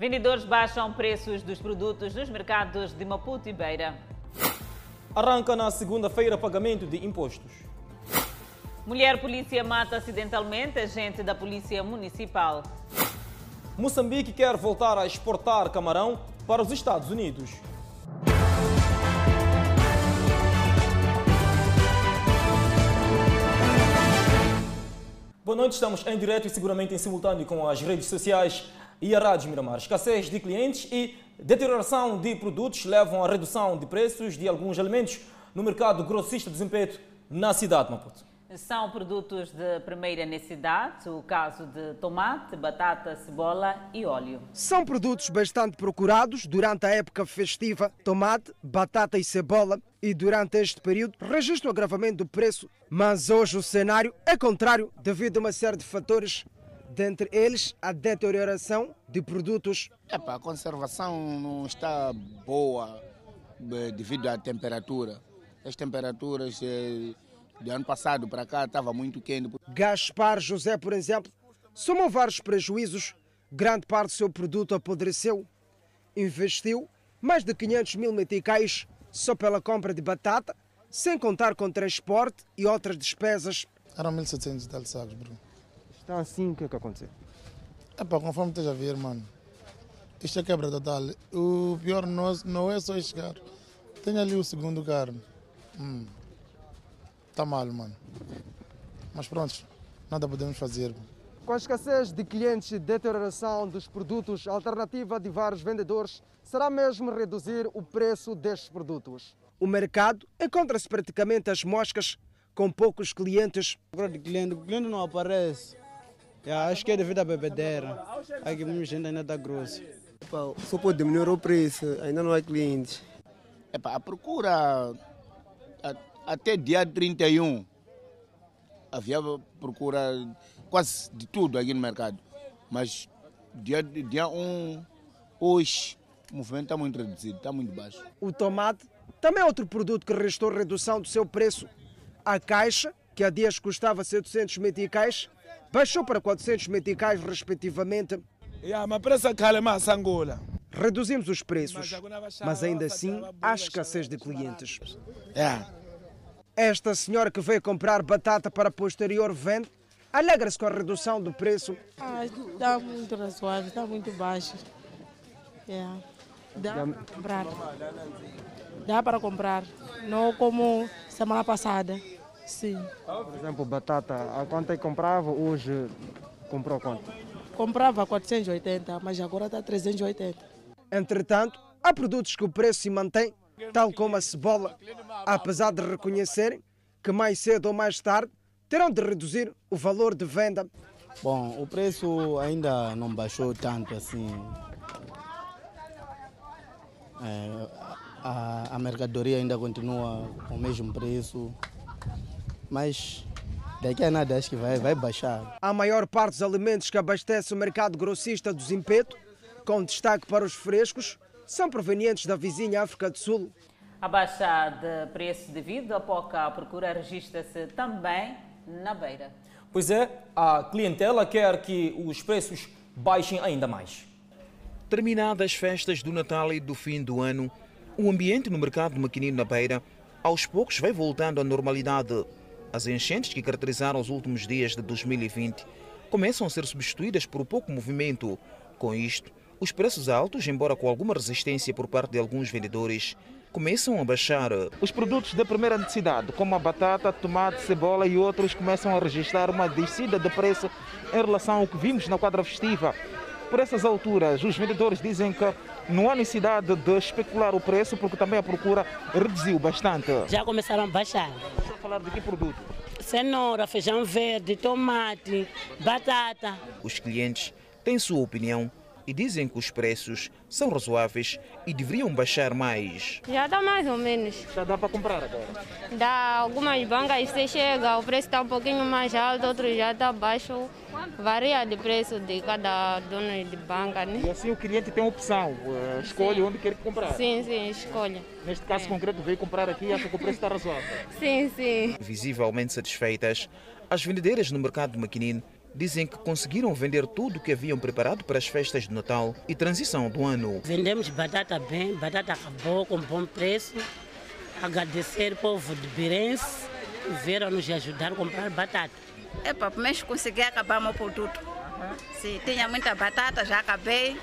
Vendedores baixam preços dos produtos nos mercados de Maputo e Beira. Arranca na segunda-feira pagamento de impostos. Mulher polícia mata acidentalmente agente da Polícia Municipal. Moçambique quer voltar a exportar camarão para os Estados Unidos. Boa noite, estamos em direto e seguramente em simultâneo com as redes sociais e a Rádio Miramar. Escassez de clientes e deterioração de produtos levam à redução de preços de alguns alimentos no mercado grossista de desempenho na cidade de Maputo. São produtos de primeira necessidade, o caso de tomate, batata, cebola e óleo. São produtos bastante procurados durante a época festiva, tomate, batata e cebola, e durante este período registra o agravamento do preço. Mas hoje o cenário é contrário devido a uma série de fatores, dentre eles a deterioração de produtos. Epa, a conservação não está boa eh, devido à temperatura. As temperaturas eh, do ano passado para cá estava muito quente. Gaspar José, por exemplo, somou vários prejuízos. Grande parte do seu produto apodreceu. Investiu mais de 500 mil meticais só pela compra de batata, sem contar com transporte e outras despesas. Eram 1.700 e tal sacos, bro. Está assim, o que é que aconteceu? É pá, conforme esteja a ver, mano. Isto é quebra total. O pior não, não é só chegar. Tem ali o segundo carro. Hum. Tá mal, mano. Mas pronto, nada podemos fazer. Com a escassez de clientes e deterioração dos produtos, a alternativa de vários vendedores será mesmo reduzir o preço destes produtos. O mercado encontra-se praticamente às moscas, com poucos clientes. de cliente, o cliente não aparece. Yeah, acho que é devido à bebedeira. Aqui muita gente ainda está grossa. Só pode diminuir o preço, ainda não há clientes. Epa, a procura a, até dia 31 havia procura quase de tudo aqui no mercado. Mas dia, dia 1, hoje, o movimento está muito reduzido, está muito baixo. O tomate também é outro produto que registrou redução do seu preço. A caixa, que há dias custava 700 meticais, baixou para 400 meticais, respectivamente. Yeah, mas preço é mais Angola. Reduzimos os preços, mas ainda assim há escassez de clientes. É. Esta senhora que veio comprar batata para posterior venda alegra-se com a redução do preço. Ah, está muito razoável, está muito baixo. Yeah. Dá para comprar. Dá para comprar. Não como semana passada. Sim. Por exemplo, batata, a quanto é que comprava, hoje comprou quanto? Comprava 480, mas agora está 380. Entretanto, há produtos que o preço se mantém, tal como a cebola, apesar de reconhecerem que mais cedo ou mais tarde terão de reduzir o valor de venda. Bom, o preço ainda não baixou tanto assim. É, a, a mercadoria ainda continua com o mesmo preço, mas daqui a nada acho que vai, vai baixar. A maior parte dos alimentos que abastece o mercado grossista do Zimpeto, com destaque para os frescos, são provenientes da vizinha África do Sul. A baixa de preço devido à pouca procura registra-se também na beira. Pois é, a clientela quer que os preços baixem ainda mais. Terminadas as festas do Natal e do fim do ano, o ambiente no mercado de Maquinino na Beira aos poucos vai voltando à normalidade. As enchentes que caracterizaram os últimos dias de 2020 começam a ser substituídas por pouco movimento. Com isto, os preços altos, embora com alguma resistência por parte de alguns vendedores, começam a baixar. Os produtos de primeira necessidade, como a batata, tomate, cebola e outros, começam a registrar uma descida de preço em relação ao que vimos na quadra festiva. Por essas alturas, os vendedores dizem que não há necessidade de especular o preço, porque também a procura reduziu bastante. Já começaram a baixar. Vamos falar de que produto? Cenoura, feijão verde, tomate, batata. Os clientes têm sua opinião e dizem que os preços são razoáveis e deveriam baixar mais. Já dá mais ou menos. Já dá para comprar agora? Dá algumas bancas você chega, o preço está um pouquinho mais alto, outros já está baixo. Varia de preço de cada dono de banca, né? E assim o cliente tem opção, uh, escolhe sim. onde quer comprar. Sim, sim, escolhe. Neste caso é. concreto, veio comprar aqui e acha que o preço está razoável. Sim, sim. Visivelmente satisfeitas, as vendedeiras no mercado de Maquinino dizem que conseguiram vender tudo o que haviam preparado para as festas de Natal e transição do ano. Vendemos batata bem, batata acabou com bom preço. Agradecer ao povo de Birense que vieram nos ajudar a comprar batata. É para menos conseguir acabar meu produto. Se tinha muita batata, já acabei.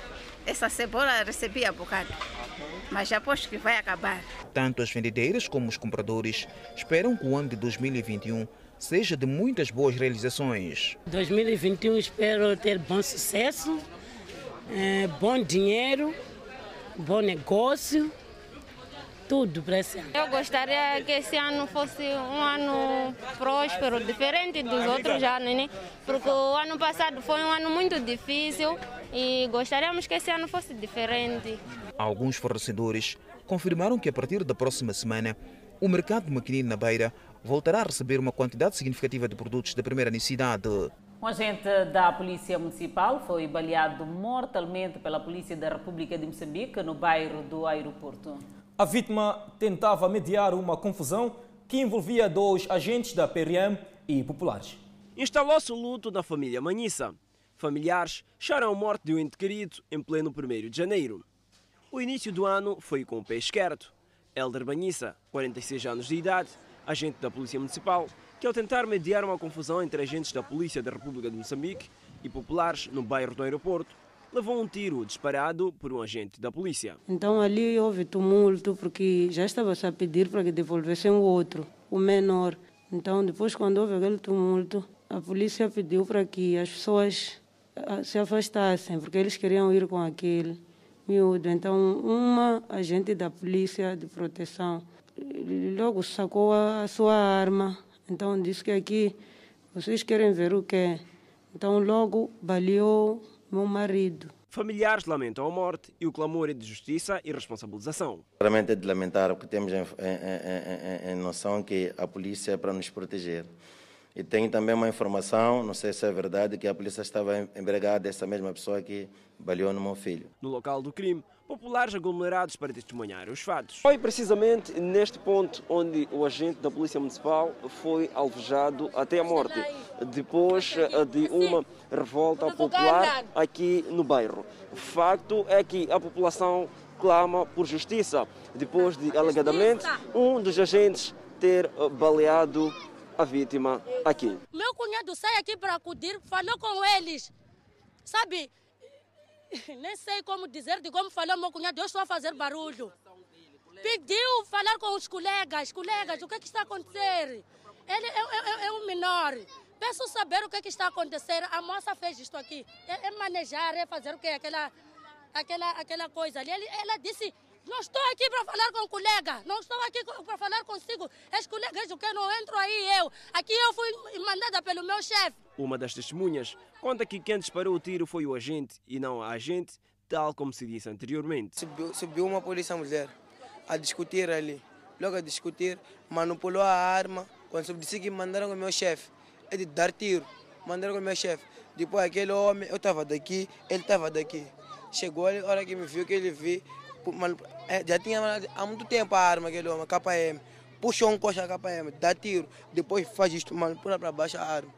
Essa cebola recebi há bocado. Mas já aposto que vai acabar. Tanto as vendedeiras como os compradores esperam que o ano de 2021 seja de muitas boas realizações. 2021 espero ter bom sucesso, eh, bom dinheiro, bom negócio, tudo para esse ano. Eu gostaria que esse ano fosse um ano próspero, diferente dos outros anos, né? Porque o ano passado foi um ano muito difícil e gostaríamos que esse ano fosse diferente. Alguns fornecedores confirmaram que a partir da próxima semana o mercado de maquinino na Beira voltará a receber uma quantidade significativa de produtos de primeira necessidade. Um agente da Polícia Municipal foi baleado mortalmente pela Polícia da República de Moçambique no bairro do aeroporto. A vítima tentava mediar uma confusão que envolvia dois agentes da PRM e populares. Instalou-se o luto da família Manissa. Familiares choram a morte de um ente querido em pleno 1 de janeiro. O início do ano foi com o pé esquerdo. Elder Banhissa, 46 anos de idade, agente da Polícia Municipal, que ao tentar mediar uma confusão entre agentes da Polícia da República de Moçambique e populares no bairro do aeroporto, levou um tiro disparado por um agente da polícia. Então ali houve tumulto porque já estava a pedir para que devolvessem o outro, o menor. Então depois quando houve aquele tumulto, a polícia pediu para que as pessoas se afastassem porque eles queriam ir com aquele miúdo. Então uma agente da polícia de proteção logo sacou a sua arma. Então disse que aqui vocês querem ver o quê? Então logo baleou meu marido. Familiares lamentam a morte e o clamor é de justiça e responsabilização. Realmente é de lamentar, porque temos em, em, em, em noção que a polícia é para nos proteger. E tem também uma informação, não sei se é verdade, que a polícia estava embriagada dessa mesma pessoa que baleou no meu filho. No local do crime, populares aglomerados para testemunhar os fatos. Foi precisamente neste ponto onde o agente da Polícia Municipal foi alvejado até a morte, depois eh, de uma revolta popular aqui no bairro. O facto é que a população clama por justiça, depois de alegadamente um dos agentes ter eh, baleado a vítima aqui. Meu cunhado sai aqui para acudir, falou com eles. Sabe, nem sei como dizer de como falou meu cunhado, eu estou a fazer barulho. Pediu falar com os colegas, colegas, o que, é que está a acontecer? Ele é, é, é um menor. Peço saber o que, é que está a acontecer. A moça fez isto aqui. É, é manejar, é fazer o quê? Aquela, aquela, aquela coisa ali. Ela disse não estou aqui para falar com o colega, não estou aqui para falar consigo. És colegas do que não entro aí eu. Aqui eu fui mandada pelo meu chefe. Uma das testemunhas conta que quem disparou o tiro foi o agente e não a agente, tal como se disse anteriormente. Subiu, subiu uma polícia mulher a discutir ali. Logo a discutir, manipulou a arma. Quando disse que mandaram com o meu chefe, é de dar tiro. Mandaram com o meu chefe. Depois aquele homem, eu estava daqui, ele estava daqui. Chegou a hora que me viu, que ele viu, já tinha há muito tempo a arma, aquele homem, KM. Puxou um coxa KM, dá tiro, depois faz isto, manipula para baixo a arma.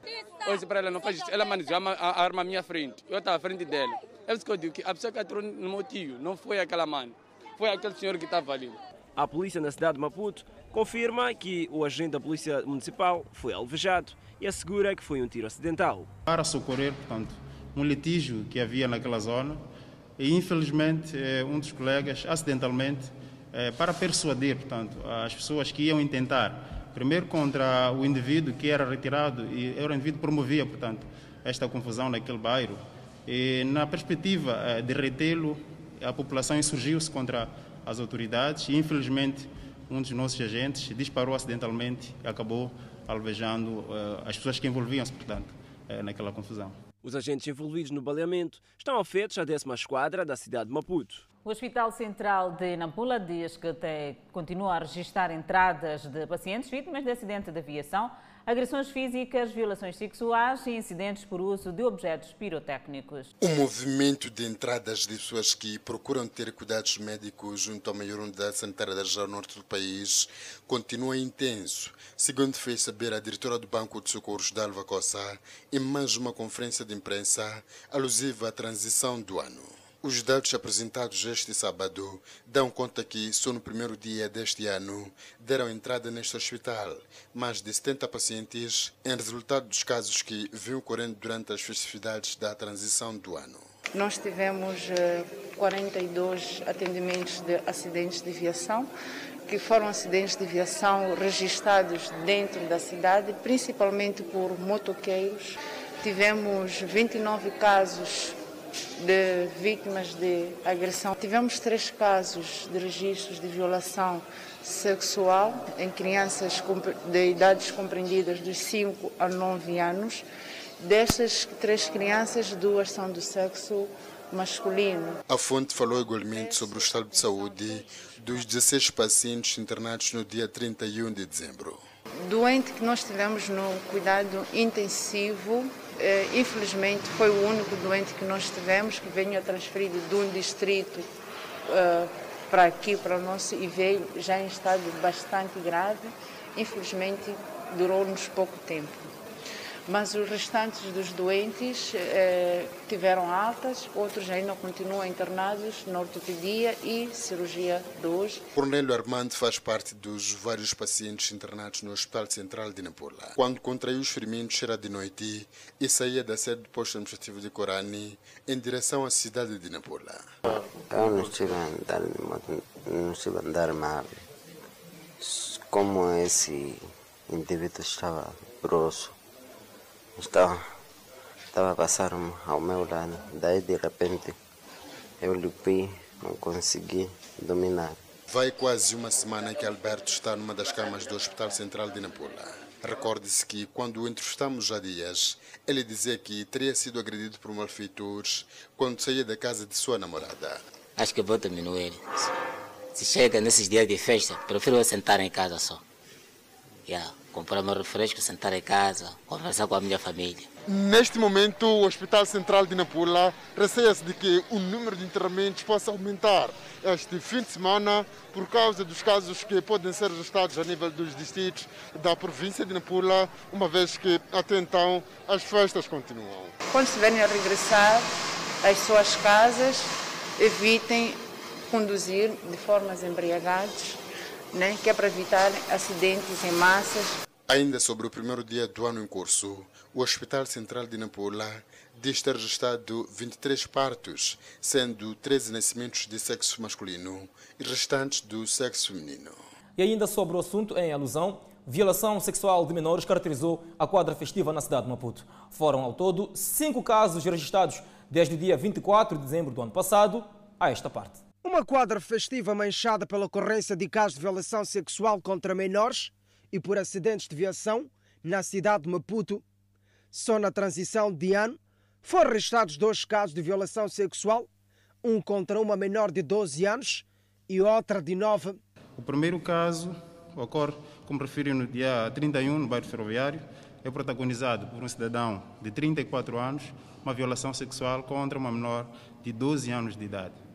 Eu disse para ela, não faz isso. Ela manejou a arma à minha frente, eu estava à frente dela. É isso que eu digo, que a pessoa que atirou no meu tio não foi aquela mano, foi aquele senhor que estava ali. A polícia na cidade de Maputo confirma que o agente da polícia municipal foi alvejado e assegura que foi um tiro acidental. Para socorrer, portanto, um litígio que havia naquela zona, e infelizmente eh, um dos colegas acidentalmente eh, para persuadir portanto as pessoas que iam intentar primeiro contra o indivíduo que era retirado e era o indivíduo promovia portanto esta confusão naquele bairro e na perspectiva eh, de retê-lo a população insurgiu-se contra as autoridades e infelizmente um dos nossos agentes disparou acidentalmente e acabou alvejando as pessoas que envolviam-se portanto naquela confusão. Os agentes envolvidos no baleamento estão afetos à décima esquadra da cidade de Maputo. O Hospital Central de Nampula diz que continua a registrar entradas de pacientes vítimas de acidente de aviação. Agressões físicas, violações sexuais e incidentes por uso de objetos pirotécnicos. O movimento de entradas de pessoas que procuram ter cuidados médicos junto à maior unidade sanitária da região norte do país continua intenso, segundo fez saber a diretora do Banco de Socorros, Dalva Coça, em mais uma conferência de imprensa alusiva à transição do ano. Os dados apresentados este sábado dão conta que só no primeiro dia deste ano deram entrada neste hospital mais de 70 pacientes em resultado dos casos que vinham ocorrendo durante as festividades da transição do ano. Nós tivemos 42 atendimentos de acidentes de viação, que foram acidentes de viação registrados dentro da cidade, principalmente por motoqueiros. Tivemos 29 casos de vítimas de agressão. Tivemos três casos de registros de violação sexual em crianças de idades compreendidas dos 5 a 9 anos. Destas três crianças, duas são do sexo masculino. A fonte falou igualmente sobre o estado de saúde dos 16 pacientes internados no dia 31 de dezembro. Doente que nós tivemos no cuidado intensivo infelizmente foi o único doente que nós tivemos que veio transferido de um distrito uh, para aqui, para o nosso, e veio já em estado bastante grave. Infelizmente durou-nos pouco tempo mas os restantes dos doentes eh, tiveram altas, outros ainda continuam internados na ortopedia e cirurgia de hoje. Cornélio Armando faz parte dos vários pacientes internados no Hospital Central de Nampula. Quando contraiu os ferimentos era de noite e saía da sede do posto administrativo de Corani em direção à cidade de Nampula. Eu não estive a andar, não estive a andar mal. Como esse indivíduo estava grosso, estava, estava a passar ao meu lado. Daí de repente eu limpei, não consegui dominar. Vai quase uma semana que Alberto está numa das camas do Hospital Central de Nampula. Recorde-se que, quando o entrevistamos há dias, ele dizia que teria sido agredido por malfeitores quando saía da casa de sua namorada. Acho que vou diminuir. Se chega nesses dias de festa, prefiro sentar em casa só. Yeah comprar meu refresco, sentar em casa, conversar com a minha família. Neste momento, o Hospital Central de Nampula receia-se de que o número de internamentos possa aumentar este fim de semana por causa dos casos que podem ser registrados a nível dos distritos da província de Nampula, uma vez que até então as festas continuam. Quando estiverem a regressar às suas casas, evitem conduzir de formas embriagadas né, que é para evitar acidentes em massas. Ainda sobre o primeiro dia do ano em curso, o Hospital Central de Nampula diz ter registrado 23 partos, sendo 13 nascimentos de sexo masculino e restantes do sexo feminino. E ainda sobre o assunto, em alusão, violação sexual de menores caracterizou a quadra festiva na cidade de Maputo. Foram, ao todo, cinco casos registrados desde o dia 24 de dezembro do ano passado a esta parte. Uma quadra festiva manchada pela ocorrência de casos de violação sexual contra menores e por acidentes de viação na cidade de Maputo. Só na transição de ano foram registrados dois casos de violação sexual, um contra uma menor de 12 anos e outra de 9. O primeiro caso ocorre, como referi, no dia 31, no bairro ferroviário. É protagonizado por um cidadão de 34 anos, uma violação sexual contra uma menor de 12 anos de idade.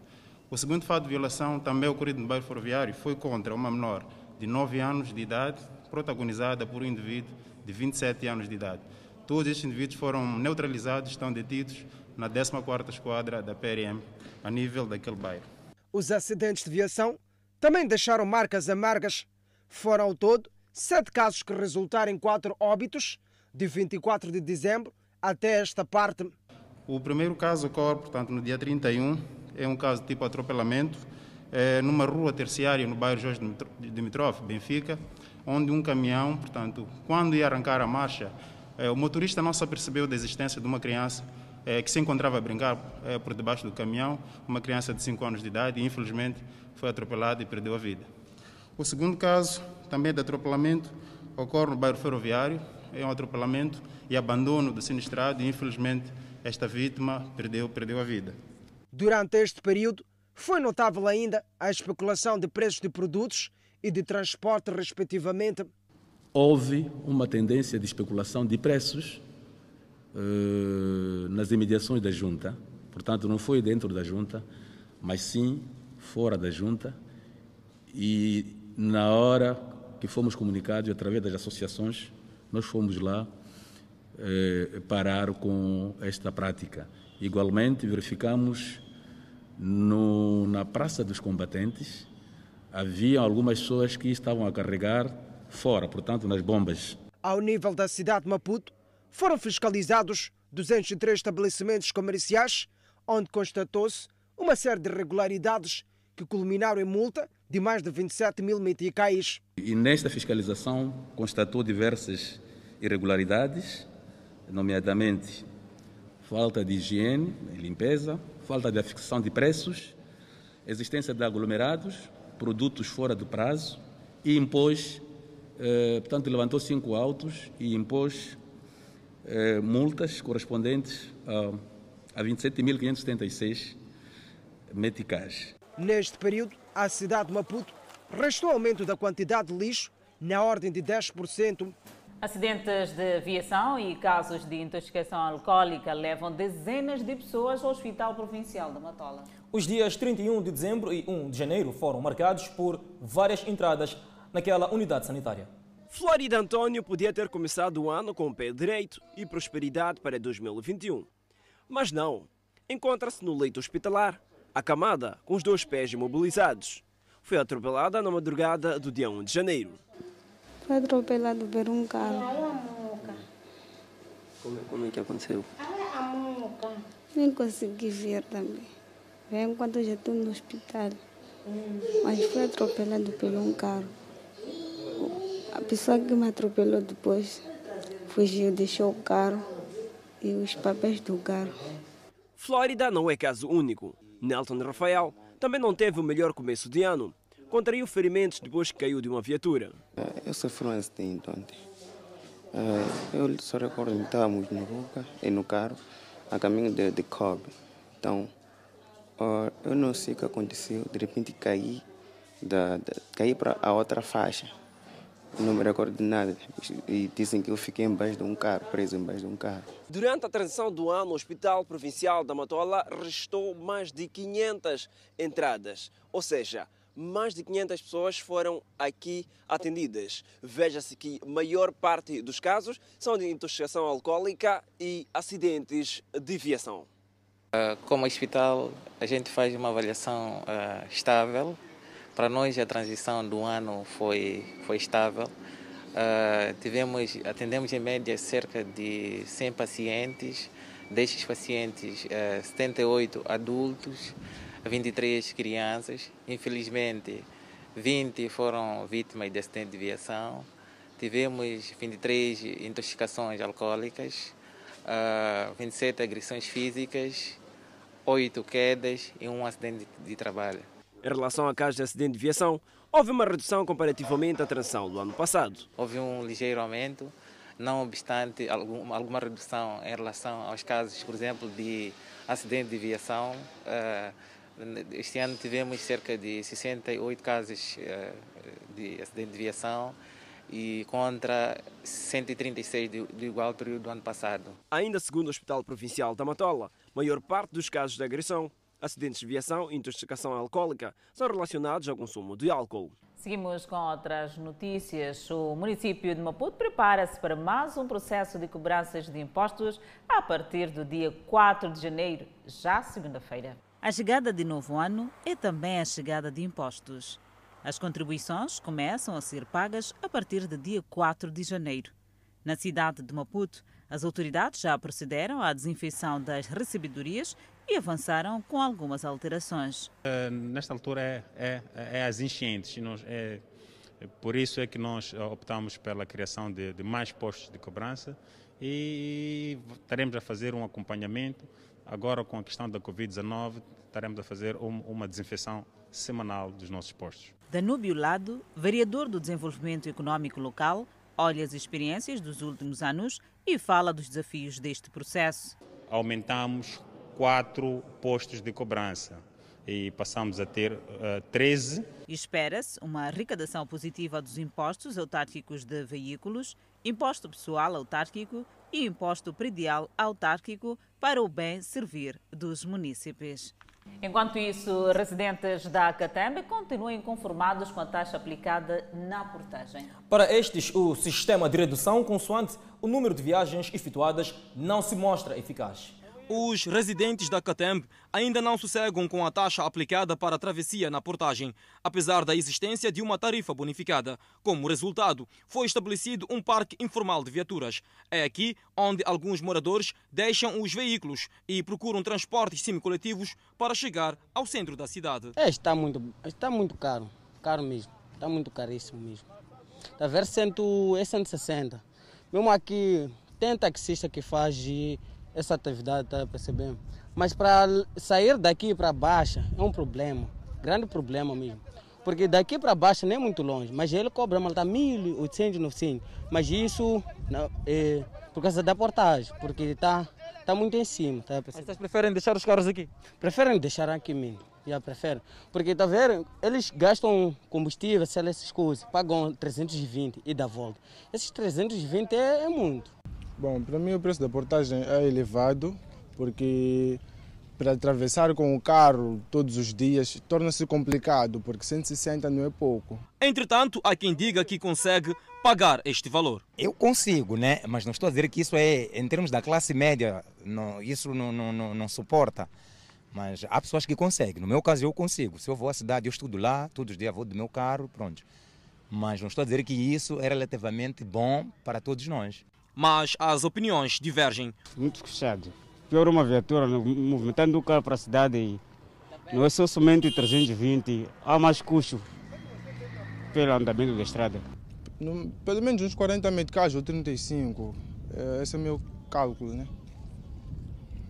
O segundo fato de violação, também ocorrido no bairro ferroviário, foi contra uma menor de 9 anos de idade, protagonizada por um indivíduo de 27 anos de idade. Todos estes indivíduos foram neutralizados, estão detidos na 14ª Esquadra da PRM, a nível daquele bairro. Os acidentes de viação também deixaram marcas amargas. Foram ao todo sete casos que resultaram em quatro óbitos, de 24 de dezembro até esta parte. O primeiro caso ocorre, portanto, no dia 31 é um caso tipo atropelamento, é, numa rua terciária no bairro Jorge Dimitrov, Benfica, onde um caminhão, portanto, quando ia arrancar a marcha, é, o motorista não se apercebeu da existência de uma criança é, que se encontrava a brincar é, por debaixo do caminhão, uma criança de 5 anos de idade, e infelizmente foi atropelada e perdeu a vida. O segundo caso, também de atropelamento, ocorre no bairro ferroviário, é um atropelamento e abandono do sinistrado, e infelizmente esta vítima perdeu, perdeu a vida. Durante este período, foi notável ainda a especulação de preços de produtos e de transporte, respectivamente. houve uma tendência de especulação de preços uh, nas imediações da junta. Portanto, não foi dentro da junta, mas sim fora da junta. E na hora que fomos comunicados através das associações, nós fomos lá eh, parar com esta prática. Igualmente, verificamos no, na Praça dos Combatentes, havia algumas pessoas que estavam a carregar fora, portanto, nas bombas. Ao nível da cidade de Maputo, foram fiscalizados 203 estabelecimentos comerciais, onde constatou-se uma série de irregularidades que culminaram em multa de mais de 27 mil meticais. E nesta fiscalização constatou diversas irregularidades, nomeadamente falta de higiene e limpeza, falta de fixação de preços, existência de aglomerados, produtos fora do prazo e impôs, eh, portanto, levantou cinco autos e impôs eh, multas correspondentes a, a 27.576 meticais. Neste período, a cidade de Maputo restou aumento da quantidade de lixo na ordem de 10%. Acidentes de aviação e casos de intoxicação alcoólica levam dezenas de pessoas ao Hospital Provincial da Matola. Os dias 31 de dezembro e 1 de janeiro foram marcados por várias entradas naquela unidade sanitária. Florida Antônio podia ter começado o ano com o pé direito e prosperidade para 2021. Mas não. Encontra-se no leito hospitalar, acamada, com os dois pés imobilizados. Foi atropelada na madrugada do dia 1 de janeiro. Foi atropelado por um carro. Como, como é que aconteceu? Nem consegui ver também. Vem enquanto já estou no hospital. Mas foi atropelado por um carro. A pessoa que me atropelou depois fugiu, deixou o carro e os papéis do carro. Flórida não é caso único. Nelton Rafael também não teve o melhor começo de ano. Contraiu ferimentos depois que caiu de uma viatura. Eu sofri um acidente ontem. Eu só recordo que estávamos no Ruca e no carro, a caminho de, de Cobb. Então, eu não sei o que aconteceu. De repente caí, da, da, caí para a outra faixa. Não me recordo de nada. E dizem que eu fiquei embaixo de um carro, preso embaixo de um carro. Durante a transição do ano, o Hospital Provincial da Matola restou mais de 500 entradas. Ou seja, mais de 500 pessoas foram aqui atendidas. Veja-se que a maior parte dos casos são de intoxicação alcoólica e acidentes de viação. Como hospital, a gente faz uma avaliação uh, estável para nós, a transição do ano foi, foi estável. Uh, tivemos, atendemos em média cerca de 100 pacientes. Destes pacientes, uh, 78 adultos, 23 crianças. Infelizmente, 20 foram vítimas de acidente de viação. Tivemos 23 intoxicações alcoólicas, uh, 27 agressões físicas, 8 quedas e um acidente de trabalho. Em relação a casos de acidente de viação, houve uma redução comparativamente à transição do ano passado. Houve um ligeiro aumento, não obstante alguma, alguma redução em relação aos casos, por exemplo, de acidente de viação. Este ano tivemos cerca de 68 casos de acidente de viação e contra 136 do igual período do ano passado. Ainda segundo o Hospital Provincial da Matola, maior parte dos casos de agressão acidentes de viação e intoxicação alcoólica são relacionados ao consumo de álcool. Seguimos com outras notícias. O município de Maputo prepara-se para mais um processo de cobranças de impostos a partir do dia 4 de janeiro, já segunda-feira. A chegada de novo ano é também a chegada de impostos. As contribuições começam a ser pagas a partir do dia 4 de janeiro. Na cidade de Maputo, as autoridades já procederam à desinfecção das recebedorias e avançaram com algumas alterações. Uh, nesta altura é, é, é as enchentes. Nós, é, por isso é que nós optamos pela criação de, de mais postos de cobrança e estaremos a fazer um acompanhamento. Agora, com a questão da Covid-19, estaremos a fazer um, uma desinfecção semanal dos nossos postos. Danúbio Lado, vereador do Desenvolvimento Econômico Local, olha as experiências dos últimos anos e fala dos desafios deste processo. Aumentamos quatro postos de cobrança. e passamos a ter uh, 13. Espera-se uma arrecadação positiva dos impostos autárquicos de veículos, imposto pessoal autárquico e imposto predial autárquico para o bem servir dos munícipes. Enquanto isso, residentes da Catembe continuam inconformados com a taxa aplicada na portagem. Para estes, o sistema de redução consoante o número de viagens efetuadas não se mostra eficaz. Os residentes da Catembe ainda não sossegam com a taxa aplicada para a travessia na portagem, apesar da existência de uma tarifa bonificada. Como resultado, foi estabelecido um parque informal de viaturas. É aqui onde alguns moradores deixam os veículos e procuram transportes semicoletivos para chegar ao centro da cidade. É, está muito, está muito caro, caro mesmo, está muito caríssimo mesmo. Está a ver, cento, é 160. Mesmo aqui, tem taxista que faz essa atividade, está percebendo? Mas para sair daqui para baixo é um problema, grande problema mesmo. Porque daqui para baixo nem é muito longe, mas ele cobra malta 1.800, 900. Mas isso não, é por causa da portagem, porque está tá muito em cima. Tá mas vocês preferem deixar os carros aqui? Preferem deixar aqui mesmo. Já preferem. Porque, tá vendo? Eles gastam combustível, essas coisas, pagam 320 e dá volta. Esses 320 é, é muito. Bom, para mim o preço da portagem é elevado porque para atravessar com o carro todos os dias torna-se complicado, porque 160 não é pouco. Entretanto, há quem diga que consegue pagar este valor. Eu consigo, né? mas não estou a dizer que isso é, em termos da classe média, não, isso não, não, não, não suporta. Mas há pessoas que conseguem. No meu caso, eu consigo. Se eu vou à cidade, eu estudo lá, todos os dias vou do meu carro, pronto. Mas não estou a dizer que isso é relativamente bom para todos nós mas as opiniões divergem. Muito fechado. Pior uma viatura movimentando o carro para a cidade e não é só somente 320, há mais custo pelo andamento da estrada. pelo menos uns 40 meticais ou 35, é, esse é o meu cálculo, né?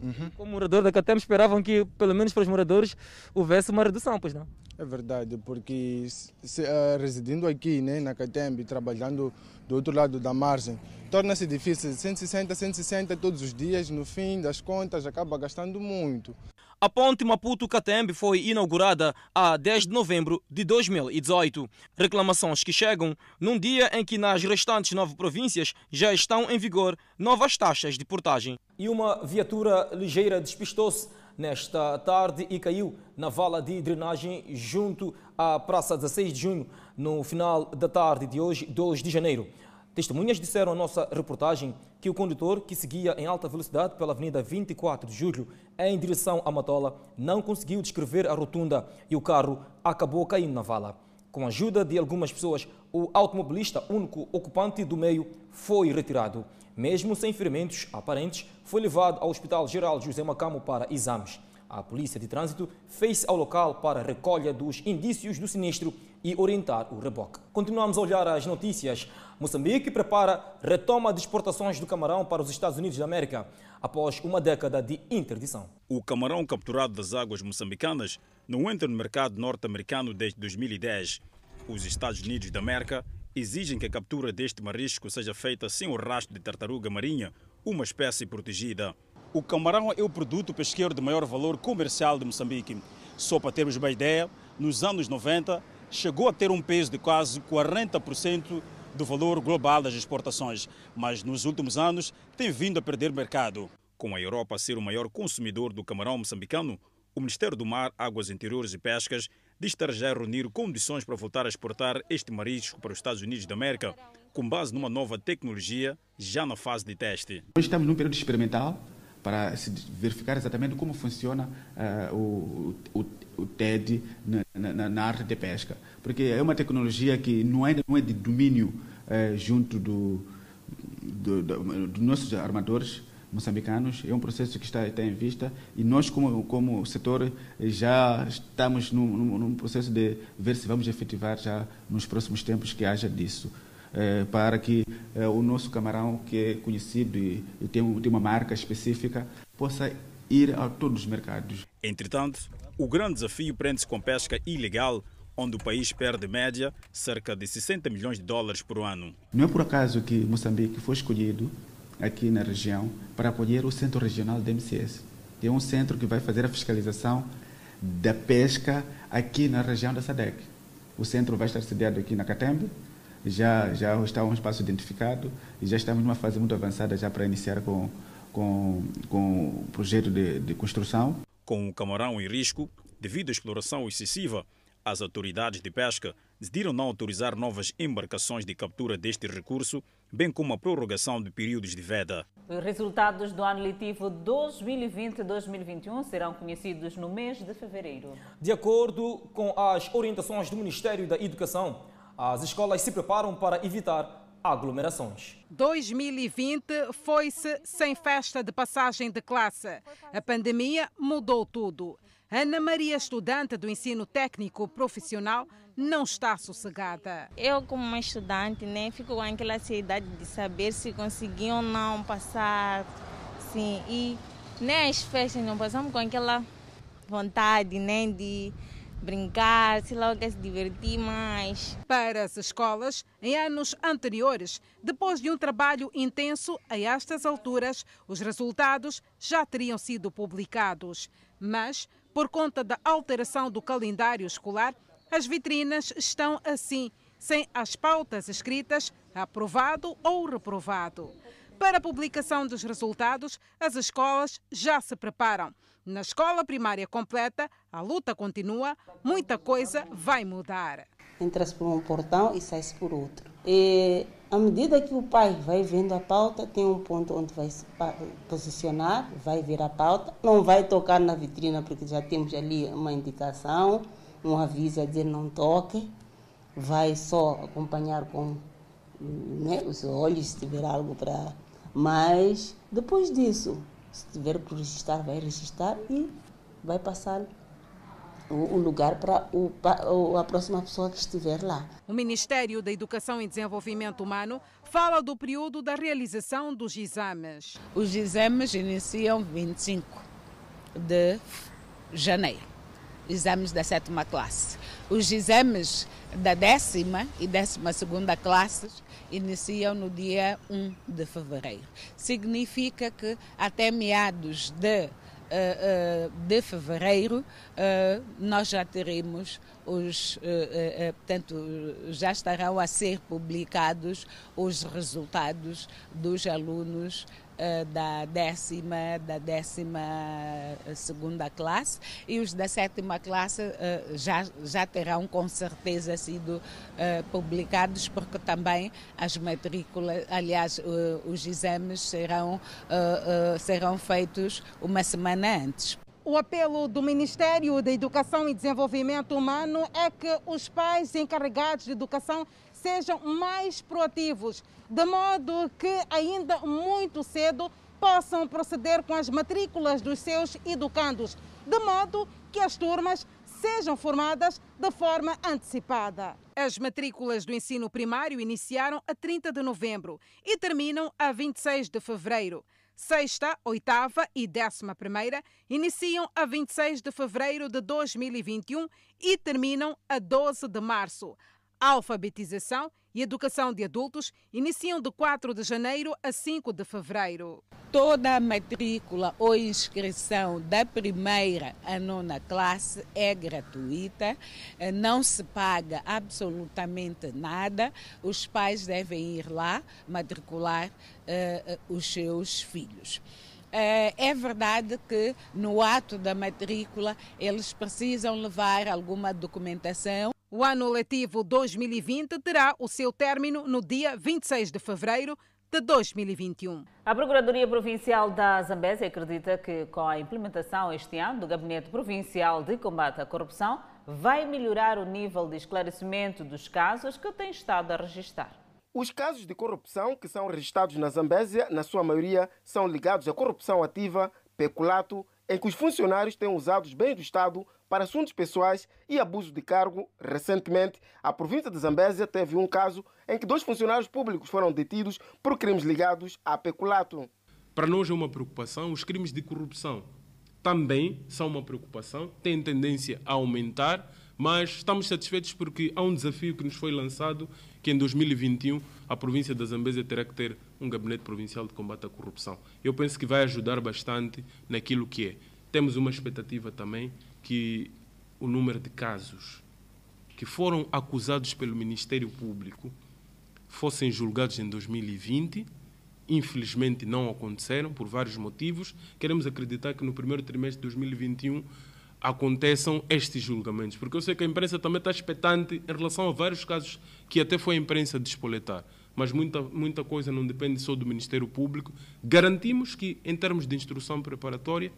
Uhum. Como morador da Catem esperavam que, pelo menos para os moradores, houvesse uma redução, pois não? É verdade, porque se, uh, residindo aqui né, na Catembe, trabalhando do outro lado da margem, torna-se difícil. 160, 160 todos os dias, no fim das contas, acaba gastando muito. A ponte Maputo-Catembe foi inaugurada a 10 de novembro de 2018. Reclamações que chegam num dia em que nas restantes nove províncias já estão em vigor novas taxas de portagem. E uma viatura ligeira despistou-se nesta tarde e caiu na vala de drenagem junto à Praça 16 de Junho, no final da tarde de hoje, 2 de janeiro. Testemunhas disseram à nossa reportagem que o condutor, que seguia em alta velocidade pela Avenida 24 de Julho em direção à Matola, não conseguiu descrever a rotunda e o carro acabou caindo na vala. Com a ajuda de algumas pessoas, o automobilista, único ocupante do meio, foi retirado. Mesmo sem ferimentos aparentes, foi levado ao Hospital Geral José Macamo para exames. A Polícia de Trânsito fez ao local para recolha dos indícios do sinistro e orientar o reboque. Continuamos a olhar as notícias. Moçambique prepara retoma de exportações do camarão para os Estados Unidos da América após uma década de interdição. O camarão capturado das águas moçambicanas não entra no mercado norte-americano desde 2010. Os Estados Unidos da América exigem que a captura deste marisco seja feita sem o rastro de tartaruga marinha, uma espécie protegida. O camarão é o produto pesqueiro de maior valor comercial de Moçambique. Só para termos uma ideia, nos anos 90 chegou a ter um peso de quase 40% do valor global das exportações, mas nos últimos anos tem vindo a perder mercado. Com a Europa a ser o maior consumidor do camarão moçambicano, o Ministério do Mar, Águas Interiores e Pescas diz estar já a reunir condições para voltar a exportar este marisco para os Estados Unidos da América, com base numa nova tecnologia já na fase de teste. Nós estamos num período experimental para verificar exatamente como funciona uh, o, o, o, TED na, na, na, arte de pesca, porque é uma tecnologia que não é, não é de domínio uh, junto do, do, do, dos nossos armadores, moçambicanos. É um processo que está, está em vista e nós, como, como setor, já estamos num, num, processo de ver se vamos efetivar já nos próximos tempos que haja disso. É, para que é, o nosso camarão, que é conhecido e, e tem, tem uma marca específica, possa ir a todos os mercados. Entretanto, o grande desafio prende-se com pesca ilegal, onde o país perde média cerca de 60 milhões de dólares por ano. Não é por acaso que Moçambique foi escolhido aqui na região para acolher o Centro Regional da MCS. É um centro que vai fazer a fiscalização da pesca aqui na região da SADEC. O centro vai estar sediado aqui na Catembe, já, já está um espaço identificado e já estamos numa fase muito avançada já para iniciar com, com, com o projeto de, de construção. Com o camarão em risco, devido à exploração excessiva, as autoridades de pesca decidiram não autorizar novas embarcações de captura deste recurso, bem como a prorrogação de períodos de veda. Os resultados do ano letivo 2020-2021 serão conhecidos no mês de fevereiro. De acordo com as orientações do Ministério da Educação, as escolas se preparam para evitar aglomerações. 2020 foi-se sem festa de passagem de classe. A pandemia mudou tudo. Ana Maria, estudante do ensino técnico profissional, não está sossegada. Eu, como uma estudante, né, fico com aquela ansiedade de saber se consegui ou não passar. Sim, e nem as festas não passamos com aquela vontade né, de brincar, se logo quer se divertir mais. Para as escolas, em anos anteriores, depois de um trabalho intenso a estas alturas, os resultados já teriam sido publicados. Mas, por conta da alteração do calendário escolar, as vitrinas estão assim, sem as pautas escritas aprovado ou reprovado. Para a publicação dos resultados, as escolas já se preparam. Na escola primária completa, a luta continua, muita coisa vai mudar. Entra-se por um portão e sai-se por outro. E, à medida que o pai vai vendo a pauta, tem um ponto onde vai se posicionar, vai ver a pauta, não vai tocar na vitrina porque já temos ali uma indicação, um aviso a dizer não toque, vai só acompanhar com né, os olhos se tiver algo para. Mas depois disso, se tiver que registrar, vai registrar e vai passar o, lugar para a próxima pessoa que estiver lá. O Ministério da Educação e Desenvolvimento Humano fala do período da realização dos exames. Os exames iniciam 25 de janeiro, exames da sétima classe. Os exames da décima e décima segunda classes iniciam no dia 1 de fevereiro. Significa que até meados de Uh, uh, de fevereiro uh, nós já teremos os portanto já estarão a ser publicados os resultados dos alunos da décima, da décima segunda classe e os da sétima classe uh, já, já terão com certeza sido publicados porque também as matrículas, aliás, os exames serão, serão feitos uma semana antes. O apelo do Ministério da Educação e Desenvolvimento Humano é que os pais encarregados de educação sejam mais proativos, de modo que ainda muito cedo possam proceder com as matrículas dos seus educandos, de modo que as turmas sejam formadas de forma antecipada. As matrículas do ensino primário iniciaram a 30 de novembro e terminam a 26 de fevereiro. Sexta, oitava e décima primeira iniciam a 26 de fevereiro de 2021 e terminam a 12 de março. A alfabetização e educação de adultos iniciam de 4 de janeiro a 5 de fevereiro. Toda a matrícula ou inscrição da primeira à nona classe é gratuita, eh, não se paga absolutamente nada. Os pais devem ir lá matricular uh, os seus filhos. É verdade que no ato da matrícula eles precisam levar alguma documentação o ano letivo 2020 terá o seu término no dia 26 de fevereiro de 2021. A Procuradoria Provincial da Zambésia acredita que, com a implementação este ano do Gabinete Provincial de Combate à Corrupção, vai melhorar o nível de esclarecimento dos casos que tem estado a registrar. Os casos de corrupção que são registrados na Zambésia, na sua maioria, são ligados à corrupção ativa, peculato, em que os funcionários têm usado os bens do Estado para assuntos pessoais e abuso de cargo. Recentemente, a província de Zambésia teve um caso em que dois funcionários públicos foram detidos por crimes ligados a peculato. Para nós é uma preocupação. Os crimes de corrupção também são uma preocupação, têm tendência a aumentar, mas estamos satisfeitos porque há um desafio que nos foi lançado, que em 2021 a província da Zambésia terá que ter um gabinete provincial de combate à corrupção. Eu penso que vai ajudar bastante naquilo que é. Temos uma expectativa também que o número de casos que foram acusados pelo Ministério Público fossem julgados em 2020. Infelizmente não aconteceram por vários motivos. Queremos acreditar que no primeiro trimestre de 2021 aconteçam estes julgamentos, porque eu sei que a imprensa também está expectante em relação a vários casos que até foi a imprensa despoletar, mas muita, muita coisa não depende só do Ministério Público. Garantimos que, em termos de instrução preparatória,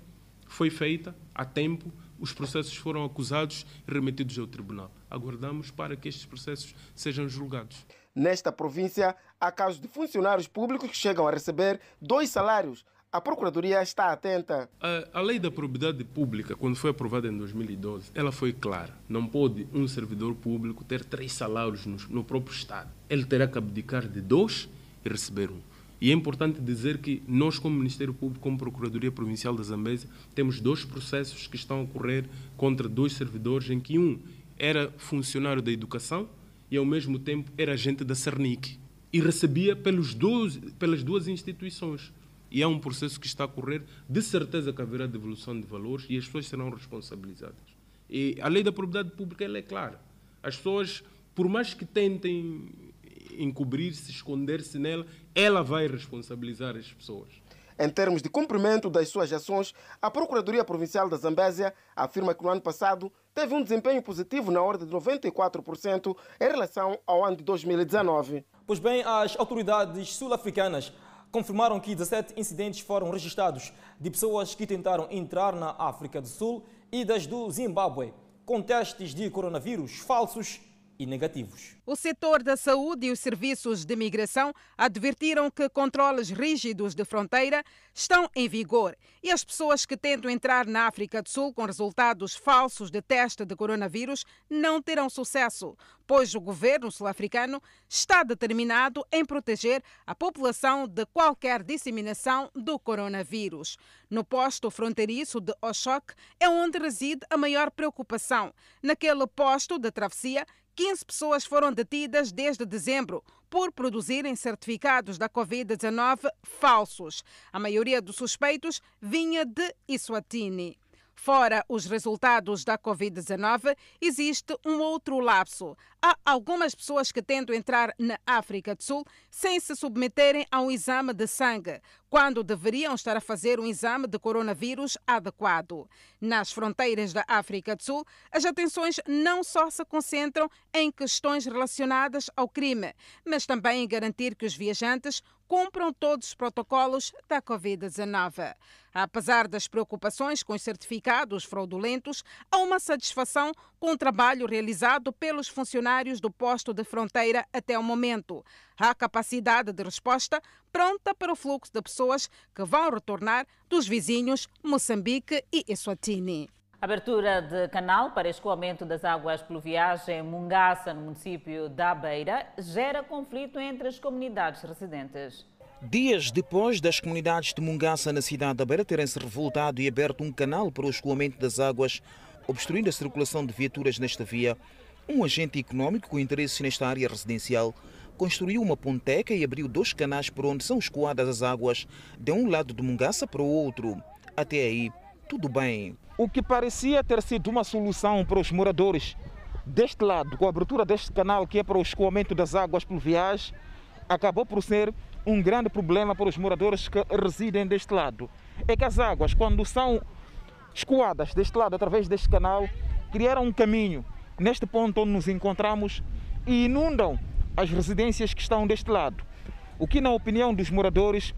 foi feita a tempo, os processos foram acusados e remetidos ao tribunal. Aguardamos para que estes processos sejam julgados. Nesta província, há casos de funcionários públicos que chegam a receber dois salários. A Procuradoria está atenta. A, a lei da probidade pública, quando foi aprovada em 2012, ela foi clara. Não pode um servidor público ter três salários no, no próprio Estado. Ele terá que abdicar de dois e receber um. E é importante dizer que nós, como Ministério Público, como Procuradoria Provincial da Zambésia, temos dois processos que estão a ocorrer contra dois servidores, em que um era funcionário da educação e, ao mesmo tempo, era agente da Cernic. E recebia pelos dois, pelas duas instituições. E é um processo que está a ocorrer, de certeza que haverá devolução de valores e as pessoas serão responsabilizadas. E a lei da propriedade pública ela é clara. As pessoas, por mais que tentem encobrir-se, esconder-se nela, ela vai responsabilizar as pessoas. Em termos de cumprimento das suas ações, a Procuradoria Provincial da Zambésia afirma que no ano passado teve um desempenho positivo na ordem de 94% em relação ao ano de 2019. Pois bem, as autoridades sul-africanas confirmaram que 17 incidentes foram registrados de pessoas que tentaram entrar na África do Sul e das do Zimbábue com testes de coronavírus falsos e negativos. O setor da saúde e os serviços de migração advertiram que controles rígidos de fronteira estão em vigor e as pessoas que tentam entrar na África do Sul com resultados falsos de teste de coronavírus não terão sucesso, pois o governo sul-africano está determinado em proteger a população de qualquer disseminação do coronavírus. No posto fronteiriço de Oxoque é onde reside a maior preocupação. Naquele posto de travessia, 15 pessoas foram detidas desde dezembro por produzirem certificados da Covid-19 falsos. A maioria dos suspeitos vinha de Iswatini. Fora os resultados da Covid-19, existe um outro lapso. Há algumas pessoas que tentam entrar na África do Sul sem se submeterem a um exame de sangue, quando deveriam estar a fazer um exame de coronavírus adequado. Nas fronteiras da África do Sul, as atenções não só se concentram em questões relacionadas ao crime, mas também em garantir que os viajantes cumpram todos os protocolos da Covid-19. Apesar das preocupações com os certificados fraudulentos, há uma satisfação com o trabalho realizado pelos funcionários do posto de fronteira até o momento. Há capacidade de resposta pronta para o fluxo de pessoas que vão retornar dos vizinhos Moçambique e Eswatini. Abertura de canal para escoamento das águas pluviais em Mungaça, no município da Beira, gera conflito entre as comunidades residentes. Dias depois das comunidades de Mungaça, na cidade da Beira, terem se revoltado e aberto um canal para o escoamento das águas, obstruindo a circulação de viaturas nesta via, um agente econômico com interesse nesta área residencial construiu uma ponteca e abriu dois canais por onde são escoadas as águas, de um lado de Mungaça para o outro. Até aí, tudo bem. O que parecia ter sido uma solução para os moradores deste lado, com a abertura deste canal que é para o escoamento das águas pluviais, acabou por ser um grande problema para os moradores que residem deste lado. É que as águas, quando são escoadas deste lado através deste canal, criaram um caminho neste ponto onde nos encontramos e inundam as residências que estão deste lado. O que, na opinião dos moradores,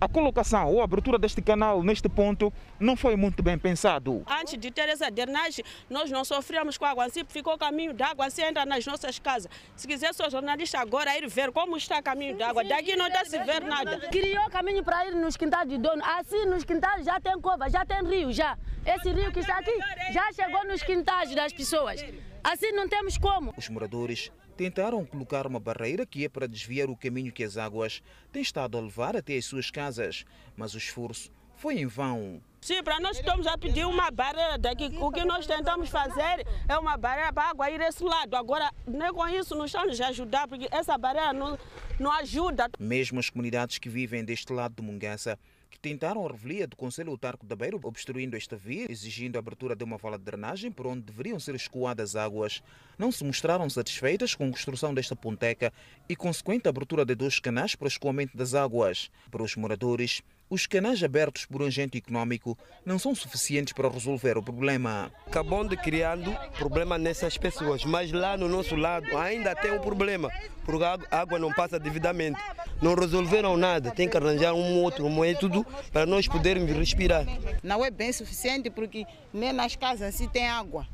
a colocação ou a abertura deste canal neste ponto não foi muito bem pensado. Antes de ter essa drenagem, nós não sofríamos com água. Assim ficou caminho d'água, assim entra nas nossas casas. Se quiser, sou jornalista agora, ir ver como está caminho d'água. Daqui não está se ver nada. Criou caminho para ir nos quintais de dono. Assim, nos quintais já tem cova, já tem rio, já. Esse rio que está aqui já chegou nos quintais das pessoas. Assim não temos como. Os moradores tentaram colocar uma barreira que é para desviar o caminho que as águas têm estado a levar até as suas casas, mas o esforço foi em vão. Sim, para nós estamos a pedir uma barreira daqui. O que nós tentamos fazer é uma barreira para a água ir esse lado. Agora, nem com isso não estamos a ajudar, porque essa barreira não, não ajuda. Mesmo as comunidades que vivem deste lado de Mungaça que tentaram a revelia do Conselho Autarco da Beira, obstruindo esta via, exigindo a abertura de uma vala de drenagem por onde deveriam ser escoadas águas, não se mostraram satisfeitas com a construção desta ponteca e consequente abertura de dois canais para o escoamento das águas. Para os moradores, os canais abertos por um agente econômico não são suficientes para resolver o problema. Acabam de criando problema nessas pessoas, mas lá no nosso lado ainda tem um problema, porque a água não passa devidamente. Não resolveram nada, tem que arranjar um outro método para nós podermos respirar. Não é bem suficiente porque nem nas casas assim tem água.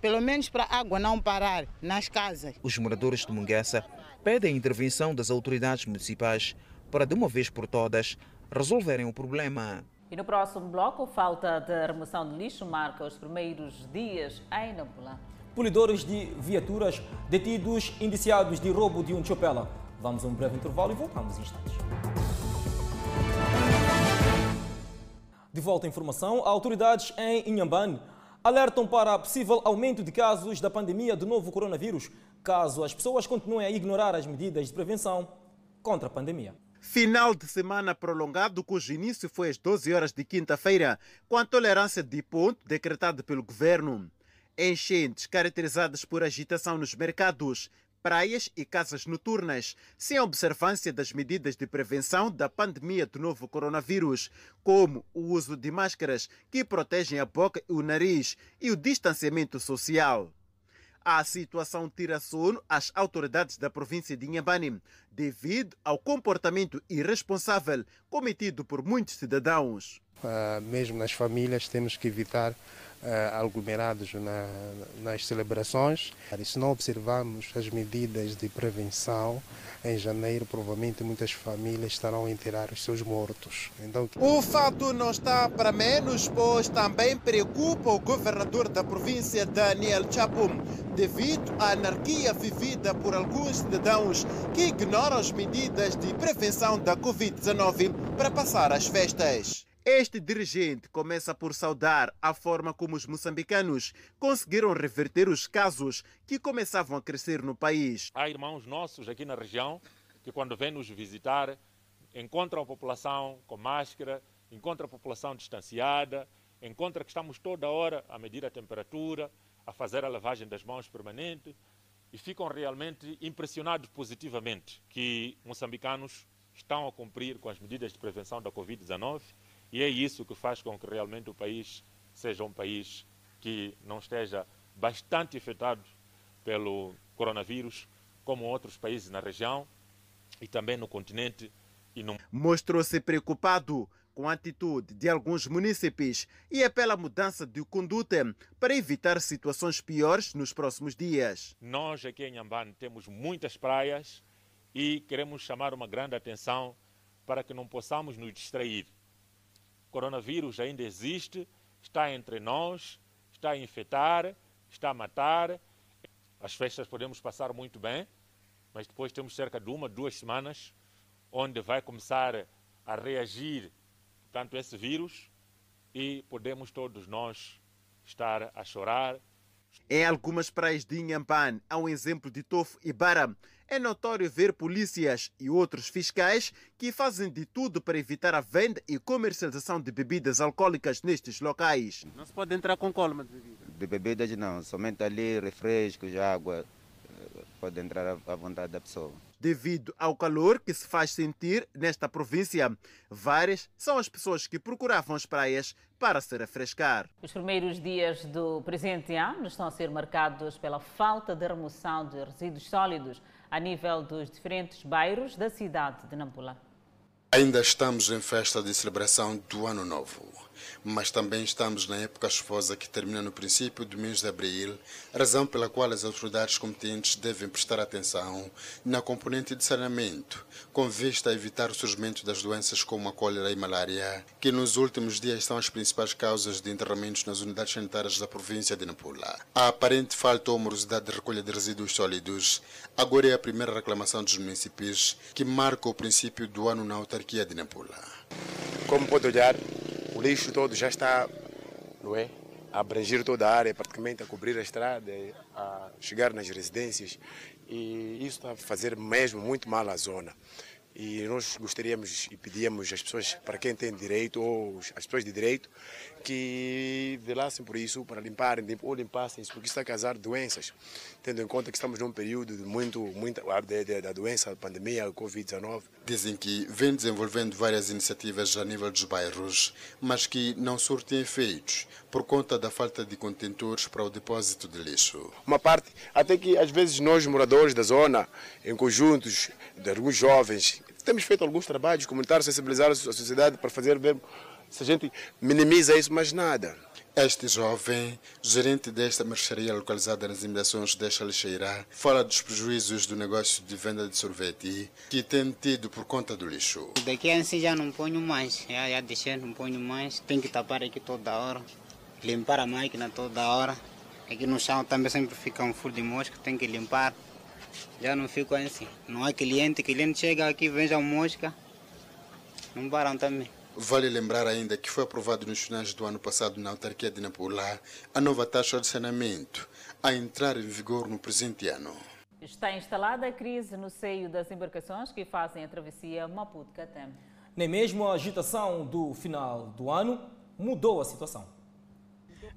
Pelo menos para a água não parar nas casas. Os moradores de Munguessa pedem a intervenção das autoridades municipais para, de uma vez por todas, resolverem o problema. E no próximo bloco, falta de remoção de lixo marca os primeiros dias em Nampula. Polidores de viaturas detidos indiciados de roubo de um chopela. Vamos a um breve intervalo e voltamos em instantes. De volta à informação, autoridades em Inhambane alertam para possível aumento de casos da pandemia do novo coronavírus, caso as pessoas continuem a ignorar as medidas de prevenção contra a pandemia. Final de semana prolongado, cujo início foi às 12 horas de quinta-feira, com a tolerância de ponto decretada pelo governo. Enchentes caracterizadas por agitação nos mercados, praias e casas noturnas, sem observância das medidas de prevenção da pandemia do novo coronavírus, como o uso de máscaras que protegem a boca e o nariz e o distanciamento social. A situação tira sono às autoridades da província de Inhambane, devido ao comportamento irresponsável cometido por muitos cidadãos. Uh, mesmo nas famílias, temos que evitar aglomerados na, nas celebrações. E se não observarmos as medidas de prevenção, em janeiro provavelmente muitas famílias estarão a enterrar os seus mortos. Então... O fato não está para menos, pois também preocupa o governador da província, Daniel Chapum, devido à anarquia vivida por alguns cidadãos que ignoram as medidas de prevenção da Covid-19 para passar as festas. Este dirigente começa por saudar a forma como os moçambicanos conseguiram reverter os casos que começavam a crescer no país. Há irmãos nossos aqui na região que, quando vêm nos visitar, encontram a população com máscara, encontram a população distanciada, encontram que estamos toda hora a medir a temperatura, a fazer a lavagem das mãos permanente e ficam realmente impressionados positivamente que moçambicanos estão a cumprir com as medidas de prevenção da Covid-19 e é isso que faz com que realmente o país seja um país que não esteja bastante afetado pelo coronavírus, como outros países na região e também no continente no Mostrou-se preocupado com a atitude de alguns munícipes e é pela mudança de conduta para evitar situações piores nos próximos dias. Nós aqui em Nhambane temos muitas praias e queremos chamar uma grande atenção para que não possamos nos distrair. O coronavírus ainda existe, está entre nós, está a infectar, está a matar. As festas podemos passar muito bem, mas depois temos cerca de uma, duas semanas onde vai começar a reagir tanto esse vírus e podemos todos nós estar a chorar. Em algumas praias de Inhampan, há um exemplo de Tofo e Bara. É notório ver polícias e outros fiscais que fazem de tudo para evitar a venda e comercialização de bebidas alcoólicas nestes locais. Não se pode entrar com colma de bebidas? De bebidas não, somente ali refrescos, água, pode entrar à vontade da pessoa. Devido ao calor que se faz sentir nesta província, várias são as pessoas que procuravam as praias para se refrescar. Os primeiros dias do presente ano estão a ser marcados pela falta de remoção de resíduos sólidos a nível dos diferentes bairros da cidade de Nampula. Ainda estamos em festa de celebração do Ano Novo, mas também estamos na época chuvosa que termina no princípio do mês de abril, razão pela qual as autoridades competentes devem prestar atenção na componente de saneamento, com vista a evitar o surgimento das doenças como a cólera e malária, que nos últimos dias são as principais causas de enterramentos nas unidades sanitárias da província de Nampula. A aparente falta ou morosidade de recolha de resíduos sólidos agora é a primeira reclamação dos municípios que marca o princípio do ano na autarquia de Nampula. Como pode olhar, o lixo todo já está não é, a abranger toda a área, praticamente a cobrir a estrada, a chegar nas residências e isso está a fazer mesmo muito mal à zona. E nós gostaríamos e pedíamos às pessoas, para quem tem direito, ou as pessoas de direito, que velassem por isso, para limparem ou limpassem isso, porque isso está a causar doenças. Tendo em conta que estamos num período de muito, muito da doença, da pandemia, Covid-19. Dizem que vem desenvolvendo várias iniciativas a nível dos bairros, mas que não surtem efeitos por conta da falta de contentores para o depósito de lixo. Uma parte, até que às vezes nós, moradores da zona, em conjuntos de alguns jovens, temos feito alguns trabalhos comunitários, sensibilizar a sociedade para fazer bem. Se a gente minimiza isso, mais nada. Este jovem, gerente desta mercearia localizada nas imediações desta lixeira, fala dos prejuízos do negócio de venda de sorvete que tem tido por conta do lixo. Daqui a si já não ponho mais, já, já deixei, não ponho mais. Tem que tapar aqui toda hora, limpar a máquina toda hora. Aqui no chão também sempre fica um furo de mosca, tem que limpar. Já não fico assim. Não há cliente, cliente chega aqui, veja a mosca, não param também. Vale lembrar ainda que foi aprovado nos finais do ano passado na autarquia de Nampula a nova taxa de saneamento, a entrar em vigor no presente ano. Está instalada a crise no seio das embarcações que fazem a travessia Maputo-Catem. Nem mesmo a agitação do final do ano mudou a situação.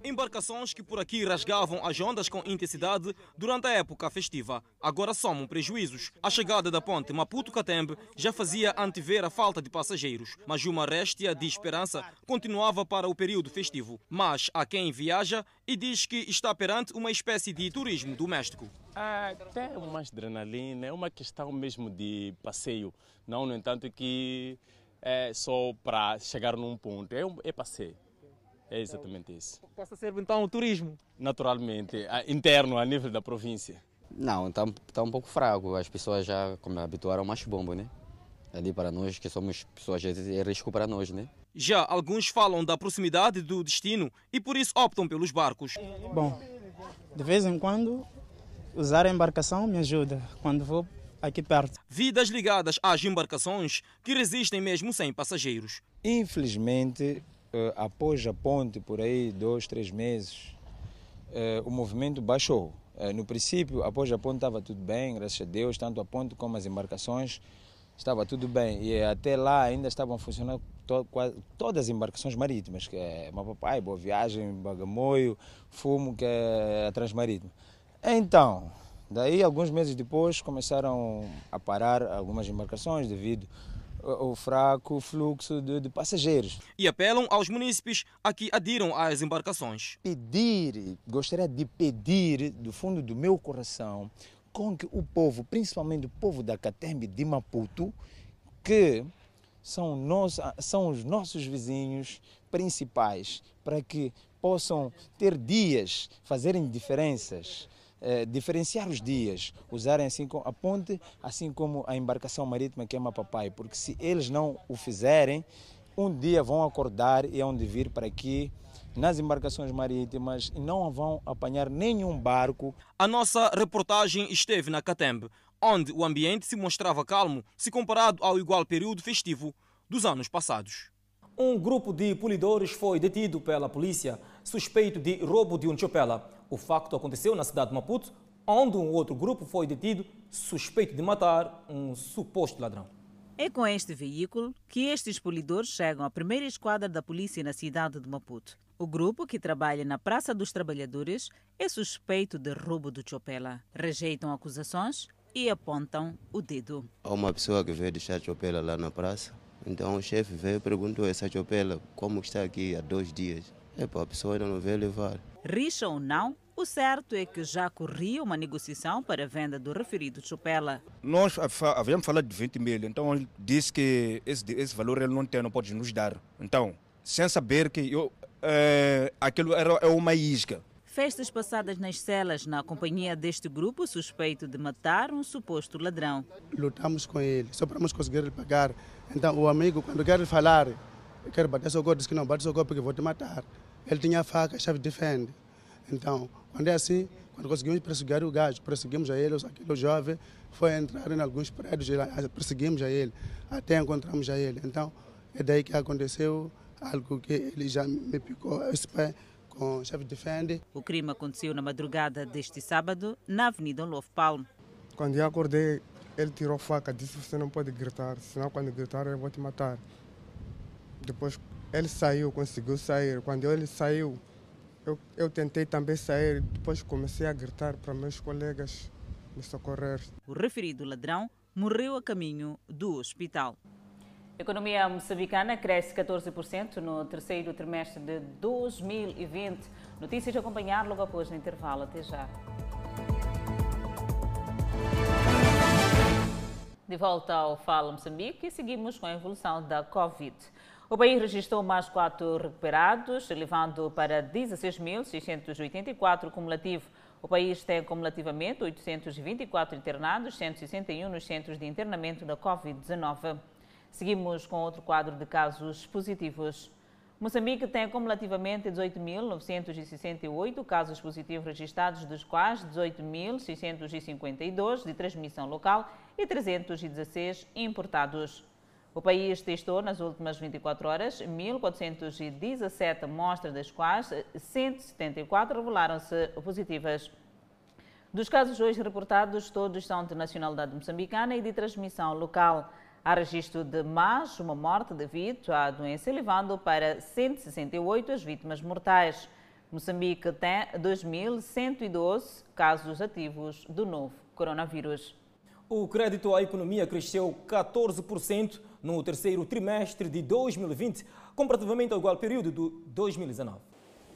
Embarcações que por aqui rasgavam as ondas com intensidade durante a época festiva, agora somam prejuízos. A chegada da ponte Maputo-Catembe já fazia antever a falta de passageiros, mas uma réstia de esperança continuava para o período festivo. Mas há quem viaja e diz que está perante uma espécie de turismo doméstico. Ah, tem uma adrenalina, é uma questão mesmo de passeio, não no entanto que é só para chegar num ponto, é, um, é passeio. É exatamente isso. Possa ser então o turismo? Naturalmente, interno, a nível da província. Não, está tá um pouco fraco. As pessoas já como habituaram mais bombo, né? Ali para nós, que somos pessoas, é risco para nós, né? Já alguns falam da proximidade do destino e por isso optam pelos barcos. Bom, de vez em quando usar a embarcação me ajuda quando vou aqui perto. Vidas ligadas às embarcações que resistem mesmo sem passageiros. Infelizmente, após a ponte, por aí, dois, três meses, uh, o movimento baixou. Uh, no princípio, após a ponte estava tudo bem, graças a Deus, tanto a ponte como as embarcações, estava tudo bem. E até lá ainda estavam funcionando to quase, todas as embarcações marítimas, que é Mapapai, Boa Viagem, Bagamoio, Fumo, que é a Transmarítima. Então, daí alguns meses depois começaram a parar algumas embarcações devido o fraco fluxo de, de, passageiros. E apelam aos munícipes a que adiram às embarcações. Pedir, gostaria de pedir do fundo do meu coração com que o povo, principalmente o povo da Catembe de Maputo, que são, nós, são os nossos vizinhos principais, para que possam ter dias, fazerem diferenças, eh, diferenciar os dias, usarem assim a ponte, assim como a embarcação marítima que é Mapapai, porque se eles não o fizerem, um dia vão acordar e hão de vir para aqui nas embarcações marítimas e não vão apanhar nenhum barco. A nossa reportagem esteve na Catembe, onde o ambiente se mostrava calmo se comparado ao igual período festivo dos anos passados. Um grupo de polidores foi detido pela polícia suspeito de roubo de um chopela. O facto aconteceu na cidade de Maputo, onde um outro grupo foi detido suspeito de matar um suposto ladrão. É com este veículo que estes polidores chegam à primeira esquadra da polícia na cidade de Maputo. O grupo, que trabalha na Praça dos Trabalhadores, é suspeito de roubo do Chopela. Rejeitam acusações e apontam o dedo. Há uma pessoa que veio deixar Chopela lá na praça. Então o chefe veio e perguntou essa Chopela como está aqui há dois dias. Epa, a pessoa ainda não veio levar. Rixa ou não, o certo é que já corria uma negociação para a venda do referido chupela. Nós havíamos falado de 20 mil, então ele disse que esse, esse valor ele não tem, não pode nos dar. Então, sem saber que eu, é, aquilo era é uma isca. Festas passadas nas celas na companhia deste grupo suspeito de matar um suposto ladrão. Lutamos com ele, só para conseguir pagar. Então o amigo, quando quer falar, quer bater seu corpo, diz que não, bate seu corpo porque vou te matar. Ele tinha a faca, a chave defende. Então, quando é assim, quando conseguimos perseguir o gajo, perseguimos a ele, aquele jovem foi entrar em alguns prédios, perseguimos a ele, até encontramos a ele. Então, é daí que aconteceu algo que ele já me picou esse pé com chave defende. O crime aconteceu na madrugada deste sábado, na Avenida Love Palm. Quando eu acordei, ele tirou a faca, disse você não pode gritar, senão quando gritar eu vou te matar. Depois ele saiu, conseguiu sair. Quando ele saiu, eu, eu tentei também sair, depois comecei a gritar para meus colegas me socorrer. O referido ladrão morreu a caminho do hospital. A economia moçambicana cresce 14% no terceiro trimestre de 2020. Notícias a acompanhar logo após o intervalo. Até já. De volta ao Fala Moçambique e seguimos com a evolução da Covid. O país registrou mais quatro recuperados, elevando para 16.684 cumulativo. O país tem cumulativamente 824 internados, 161 nos centros de internamento da Covid-19. Seguimos com outro quadro de casos positivos. Moçambique tem acumulativamente 18.968 casos positivos registrados, dos quais 18.652 de transmissão local e 316 importados. O país testou nas últimas 24 horas 1.417 amostras, das quais 174 revelaram-se positivas. Dos casos hoje reportados, todos são de nacionalidade moçambicana e de transmissão local. Há registro de mais uma morte devido à doença, elevando para 168 as vítimas mortais. Moçambique tem 2.112 casos ativos do novo coronavírus. O crédito à economia cresceu 14% no terceiro trimestre de 2020, comparativamente ao igual período de 2019.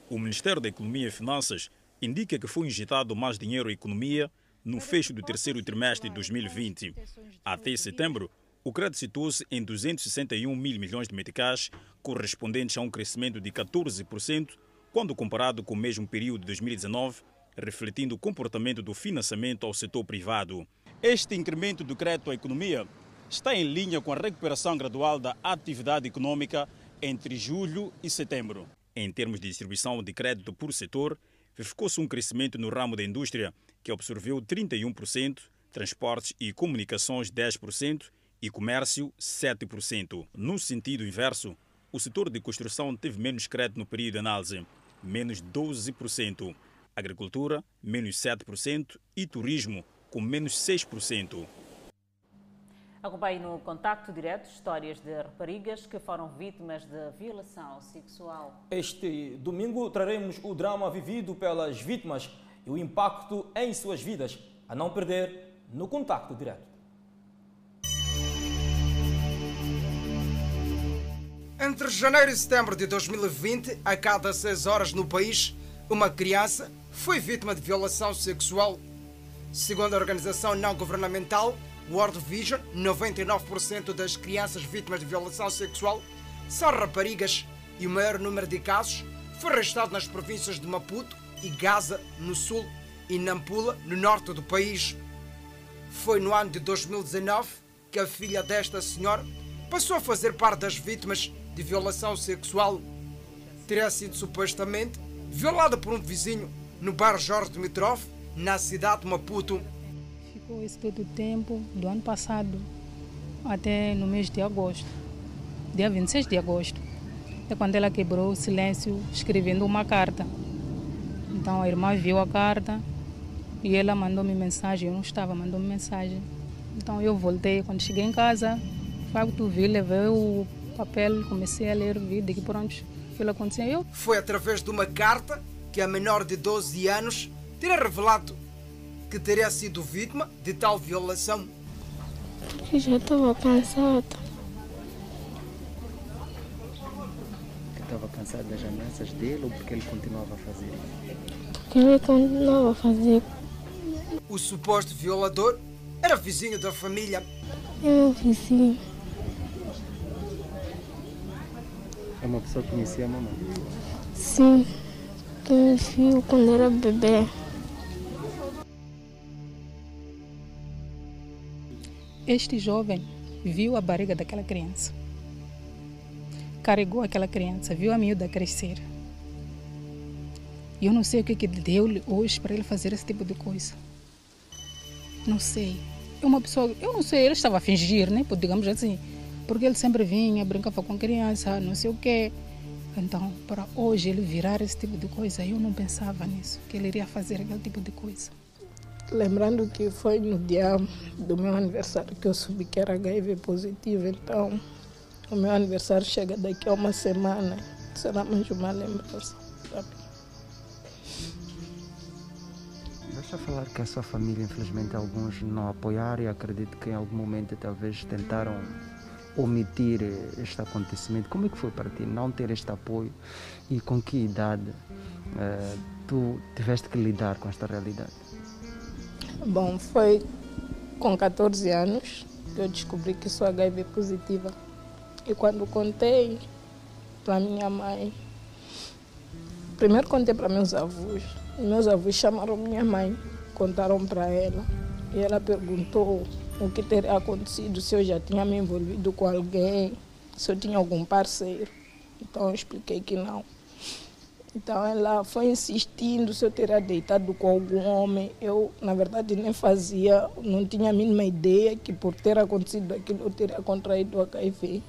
O Ministério da Economia e Finanças indica que foi injetado mais dinheiro à economia no fecho do terceiro trimestre de 2020. Até setembro, o crédito situou-se em 261 mil milhões de meticais, correspondentes a um crescimento de 14%, quando comparado com o mesmo período de 2019, refletindo o comportamento do financiamento ao setor privado. Este incremento do crédito à economia está em linha com a recuperação gradual da atividade econômica entre julho e setembro. Em termos de distribuição de crédito por setor, verificou-se um crescimento no ramo da indústria, que absorveu 31%, transportes e comunicações 10% e comércio 7%. No sentido inverso, o setor de construção teve menos crédito no período de análise, menos 12%, agricultura, menos 7% e turismo, com menos 6%. Acompanhe no Contacto Direto histórias de raparigas que foram vítimas de violação sexual. Este domingo traremos o drama vivido pelas vítimas e o impacto em suas vidas, a não perder no Contacto Direto. Entre janeiro e setembro de 2020, a cada seis horas no país, uma criança foi vítima de violação sexual. Segundo a organização não governamental World Vision, 99% das crianças vítimas de violação sexual são raparigas e o maior número de casos foi registrado nas províncias de Maputo e Gaza, no sul, e Nampula, no norte do país. Foi no ano de 2019 que a filha desta senhora passou a fazer parte das vítimas de violação sexual. Teria sido supostamente violada por um vizinho no bar Jorge Dimitrov, na cidade de Maputo. Ficou esse todo o tempo, do ano passado até no mês de agosto, dia 26 de agosto. É quando ela quebrou o silêncio escrevendo uma carta. Então a irmã viu a carta e ela mandou-me mensagem. Eu não estava, mandou-me mensagem. Então eu voltei. Quando cheguei em casa, facto vi, levei o papel, comecei a ler, vi de que pronto aquilo aconteceu. Foi através de uma carta que a menor de 12 anos teria revelado que teria sido vítima de tal violação. Eu já estava cansada. Estava cansada das ameaças dele ou porque ele continuava a fazer Porque ele continuava a fazer. O suposto violador era vizinho da família. É meu vizinho. É uma pessoa que conhecia a mamãe? Sim, que me viu quando era bebê. Este jovem viu a barriga daquela criança. Carregou aquela criança, viu a miúda crescer. E eu não sei o que, que deu-lhe hoje para ele fazer esse tipo de coisa. Não sei. É uma pessoa, eu não sei, ele estava a fingir, né? Digamos assim. Porque ele sempre vinha, brincava com criança, não sei o quê. Então, para hoje ele virar esse tipo de coisa, eu não pensava nisso, que ele iria fazer aquele tipo de coisa. Lembrando que foi no dia do meu aniversário que eu soube que era HIV positivo, então o meu aniversário chega daqui a uma semana. Será mais uma lembrança para mim. Deixa falar que a sua família, infelizmente, alguns não apoiaram e acredito que em algum momento talvez tentaram omitir este acontecimento. Como é que foi para ti não ter este apoio e com que idade uh, tu tiveste que lidar com esta realidade? Bom, foi com 14 anos que eu descobri que sou HIV positiva. E quando contei para minha mãe, primeiro contei para meus avós. Meus avós chamaram minha mãe, contaram para ela. E ela perguntou o que teria acontecido, se eu já tinha me envolvido com alguém, se eu tinha algum parceiro. Então eu expliquei que não. Então ela foi insistindo se eu teria deitado com algum homem. Eu, na verdade, nem fazia, não tinha a mínima ideia que por ter acontecido aquilo eu teria contraído o HIV.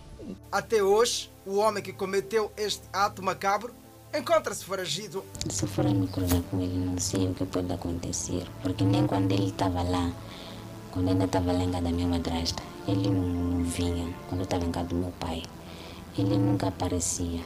Até hoje, o homem que cometeu este ato macabro encontra-se foragido. Se for me cruzar com ele, não sei o que pode acontecer, porque nem quando ele estava lá, quando ainda estava lá em casa da minha madrasta, ele não vinha, quando eu estava em casa do meu pai, ele nunca aparecia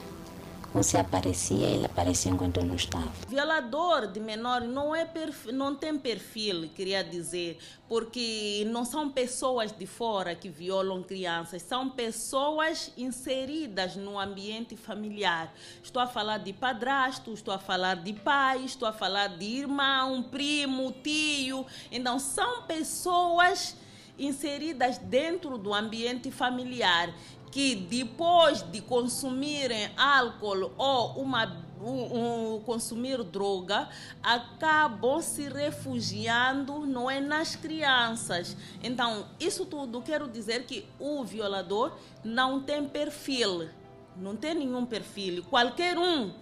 se aparecia, ele aparecia enquanto eu não estava. Violador de menor não, é perfil, não tem perfil, queria dizer, porque não são pessoas de fora que violam crianças, são pessoas inseridas no ambiente familiar. Estou a falar de padrasto, estou a falar de pai, estou a falar de irmão, primo, tio. Então, são pessoas inseridas dentro do ambiente familiar que depois de consumirem álcool ou uma um, um, consumir droga acabam se refugiando não é nas crianças. Então isso tudo quero dizer que o violador não tem perfil não tem nenhum perfil. Qualquer um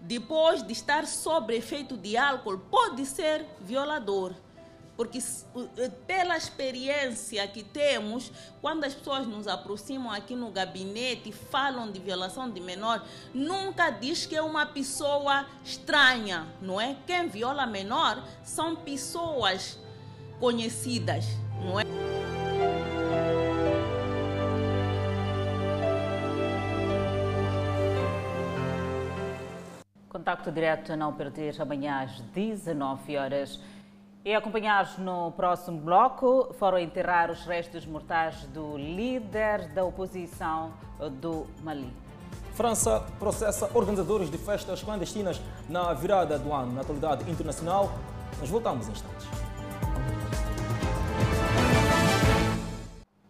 depois de estar sob efeito de álcool pode ser violador porque eh, pela experiência que temos, quando as pessoas nos aproximam aqui no gabinete e falam de violação de menor, nunca diz que é uma pessoa estranha, não é? Quem viola menor são pessoas conhecidas, não é? Contacto direto a não perder amanhã às 19 horas. E acompanhados no próximo bloco, foram enterrar os restos mortais do líder da oposição do Mali. França processa organizadores de festas clandestinas na virada do ano na atualidade internacional. Nós voltamos em instantes.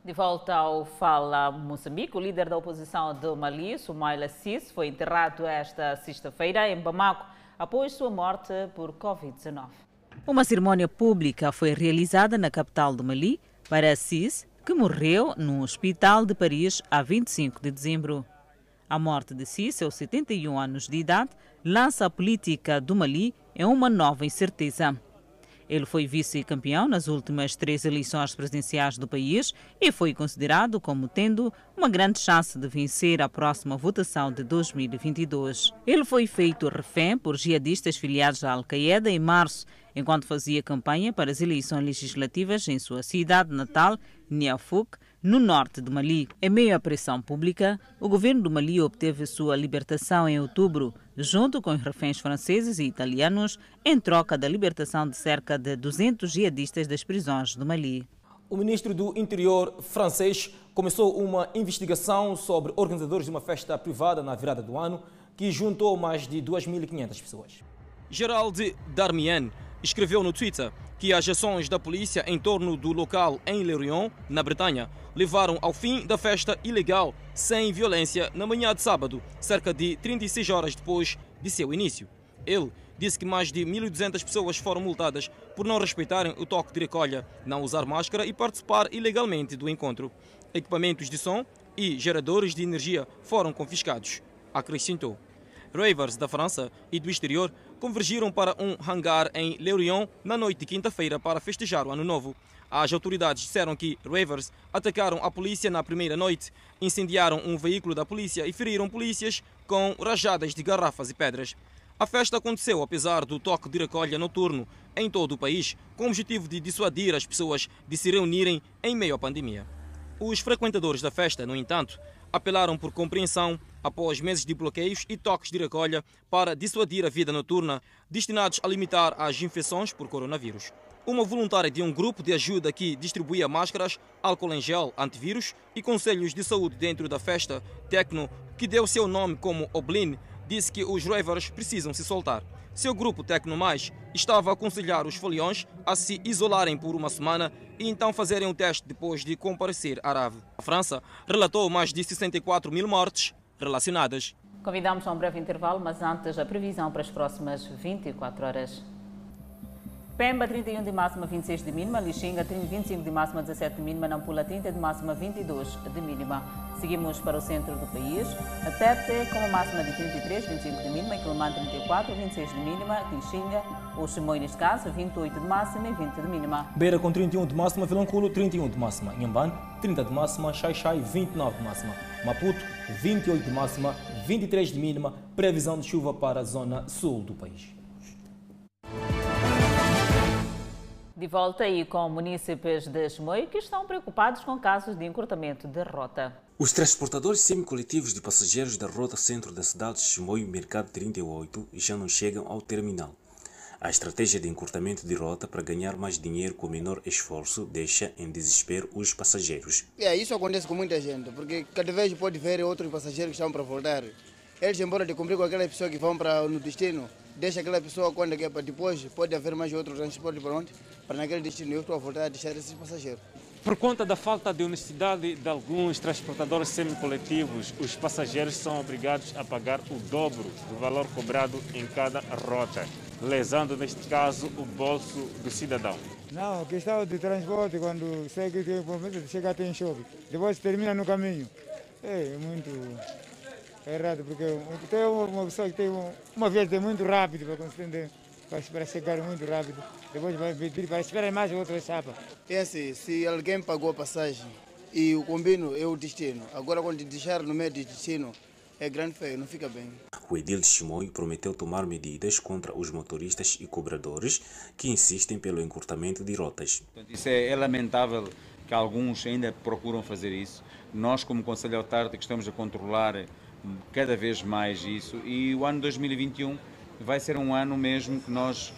De volta ao Fala Moçambique, o líder da oposição do Mali, Soumaila Cis, foi enterrado esta sexta-feira em Bamako após sua morte por Covid-19. Uma cerimônia pública foi realizada na capital do Mali para Assis, que morreu num hospital de Paris a 25 de dezembro. A morte de Assis, aos 71 anos de idade, lança a política do Mali em uma nova incerteza. Ele foi vice-campeão nas últimas três eleições presidenciais do país e foi considerado como tendo uma grande chance de vencer a próxima votação de 2022. Ele foi feito refém por jihadistas filiados à Al-Qaeda em março enquanto fazia campanha para as eleições legislativas em sua cidade natal, Niafuk, no norte do Mali. Em meio à pressão pública, o governo do Mali obteve sua libertação em outubro, junto com os reféns franceses e italianos, em troca da libertação de cerca de 200 jihadistas das prisões do Mali. O ministro do Interior francês começou uma investigação sobre organizadores de uma festa privada na virada do ano que juntou mais de 2.500 pessoas. Gerald Darmian escreveu no Twitter que as ações da polícia em torno do local em Lorient, na Bretanha, levaram ao fim da festa ilegal sem violência na manhã de sábado, cerca de 36 horas depois de seu início. Ele disse que mais de 1.200 pessoas foram multadas por não respeitarem o toque de recolha, não usar máscara e participar ilegalmente do encontro. Equipamentos de som e geradores de energia foram confiscados, acrescentou. Ravers da França e do exterior convergiram para um hangar em Lorient na noite de quinta-feira para festejar o Ano Novo. As autoridades disseram que ravers atacaram a polícia na primeira noite, incendiaram um veículo da polícia e feriram polícias com rajadas de garrafas e pedras. A festa aconteceu apesar do toque de recolha noturno em todo o país, com o objetivo de dissuadir as pessoas de se reunirem em meio à pandemia. Os frequentadores da festa, no entanto, apelaram por compreensão após meses de bloqueios e toques de recolha para dissuadir a vida noturna, destinados a limitar as infecções por coronavírus. Uma voluntária de um grupo de ajuda que distribuía máscaras, álcool em gel, antivírus e conselhos de saúde dentro da festa Tecno, que deu seu nome como Oblin, disse que os ravers precisam se soltar. Seu grupo Tecno Mais estava a aconselhar os foliões a se isolarem por uma semana e então fazerem um teste depois de comparecer à RAV. A França relatou mais de 64 mil mortes relacionadas. Convidamos a um breve intervalo, mas antes a previsão para as próximas 24 horas. Pemba 31 de máxima, 26 de mínima. Lixinga 25 de máxima, 17 de mínima. Nampula 30 de máxima, 22 de mínima. Seguimos para o centro do país. Tete com uma máxima de 33, 25 de mínima. Quilomã 34, 26 de mínima. Lixinga, o Chimoio neste caso, 28 de máxima e 20 de mínima. Beira com 31 de máxima, Vilanculo 31 de máxima. Inhambane 30 de máxima, Xai-Xai 29 de máxima. Maputo 28 de máxima, 23 de mínima. Previsão de chuva para a zona sul do país. De volta aí com munícipes de Chimoio que estão preocupados com casos de encurtamento de rota. Os transportadores semi-coletivos de passageiros da rota centro da cidade de Chimoio Mercado 38 já não chegam ao terminal. A estratégia de encurtamento de rota para ganhar mais dinheiro com menor esforço deixa em desespero os passageiros. É, isso acontece com muita gente, porque cada vez pode ver outros passageiros que estão para voltar. Eles, embora de cumprir com aquela pessoa que vão para no destino, deixa aquela pessoa quando quer para depois, pode haver mais outro transporte para onde? Para naquele destino. Eu estou a voltar a deixar esses passageiros. Por conta da falta de honestidade de alguns transportadores semi-coletivos, os passageiros são obrigados a pagar o dobro do valor cobrado em cada rota, lesando, neste caso, o bolso do cidadão. Não, questão de transporte, quando segue tem promessa, chega até em shopping, depois termina no caminho. É muito errado, porque tem uma pessoa que tem uma viagem muito rápida para conseguir para chegar muito rápido. Depois vai pedir para esperar mais outra chapa. É assim, se alguém pagou a passagem e o combino é o destino, agora quando deixar no meio do destino, é grande feio, não fica bem. O edil de Chimoio prometeu tomar medidas contra os motoristas e cobradores que insistem pelo encurtamento de rotas. Isso é, é lamentável que alguns ainda procuram fazer isso. Nós, como Conselho Autárquico, estamos a controlar cada vez mais isso e o ano 2021 vai ser um ano mesmo que nós,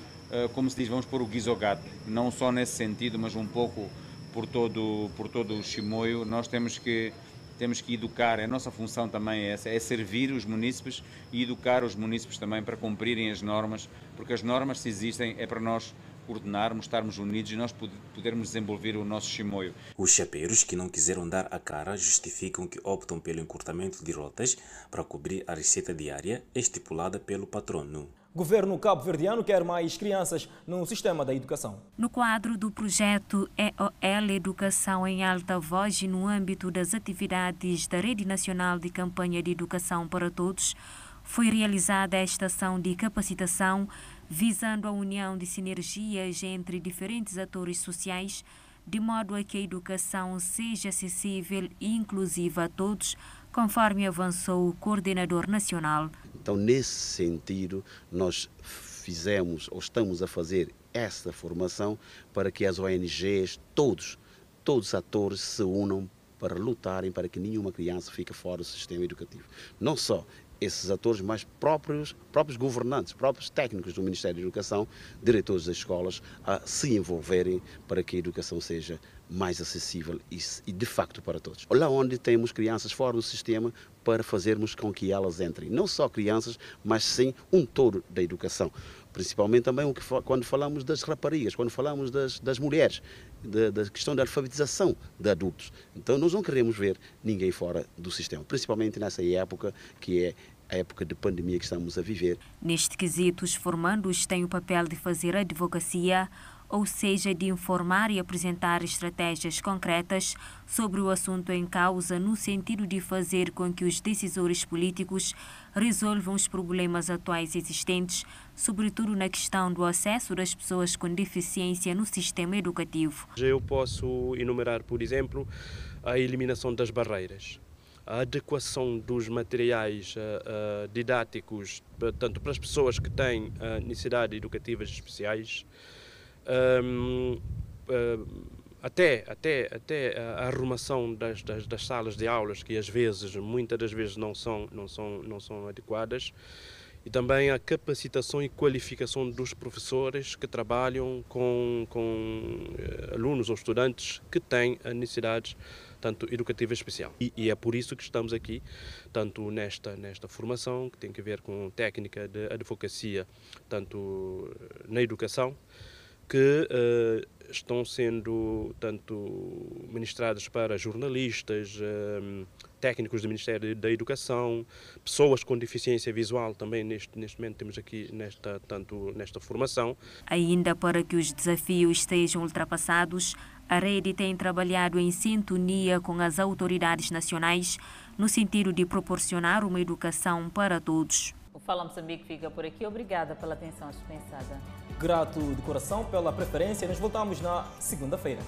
como se diz, vamos pôr o gato, não só nesse sentido, mas um pouco por todo, por todo o chimoio, nós temos que temos que educar, a nossa função também é essa, é servir os munícipes e educar os munícipes também para cumprirem as normas, porque as normas se existem é para nós coordenarmos, estarmos unidos e nós podermos desenvolver o nosso chimoio. Os chapeiros que não quiseram dar a cara justificam que optam pelo encurtamento de rotas para cobrir a receita diária estipulada pelo patrono. Governo cabo-verdiano quer mais crianças no sistema da educação. No quadro do projeto EOL Educação em Alta Voz e no âmbito das atividades da Rede Nacional de Campanha de Educação para Todos, foi realizada esta ação de capacitação visando a união de sinergias entre diferentes atores sociais, de modo a que a educação seja acessível e inclusiva a todos, conforme avançou o coordenador nacional. Então, nesse sentido, nós fizemos ou estamos a fazer essa formação para que as ONGs, todos, todos os atores se unam para lutarem para que nenhuma criança fique fora do sistema educativo. Não só esses atores mais próprios, próprios governantes, próprios técnicos do Ministério da Educação, diretores das escolas, a se envolverem para que a educação seja mais acessível e, de facto para todos. Lá onde temos crianças fora do sistema para fazermos com que elas entrem, não só crianças, mas sim um todo da educação. Principalmente também o que, quando falamos das raparigas, quando falamos das, das mulheres, da, da, questão da alfabetização de adultos. Então nós não queremos ver ninguém fora do sistema, principalmente nessa época que é a época de pandemia que estamos a viver. Neste quesito, os formandos têm o papel de fazer advocacia, ou seja, de informar e apresentar estratégias concretas sobre o assunto em causa, no sentido de fazer com que os decisores políticos resolvam os problemas atuais existentes, sobretudo na questão do acesso das pessoas com deficiência no sistema educativo. Eu posso enumerar, por exemplo, a eliminação das barreiras a adequação dos materiais uh, didáticos, tanto para as pessoas que têm uh, necessidades educativas especiais, um, até, até, até a arrumação das, das, das, salas de aulas, que às vezes, muitas das vezes, não são, não são, não são adequadas, e também a capacitação e qualificação dos professores que trabalham com, com alunos ou estudantes que têm necessidades tanto educativa especial. E, e, é por isso que estamos aqui, tanto nesta, nesta formação, que tem a ver com técnica de advocacia, tanto na educação, que uh, estão sendo tanto ministradas para jornalistas, uh, técnicos do Ministério da Educação, pessoas com deficiência visual também neste, neste momento temos aqui nesta, tanto nesta formação. Ainda para que os desafios sejam ultrapassados, a rede tem trabalhado em sintonia com as autoridades nacionais no sentido de proporcionar uma educação para todos. O Fala Moçambique fica por aqui. Obrigada pela atenção dispensada. Grato de coração pela preferência. Nos voltamos na segunda-feira.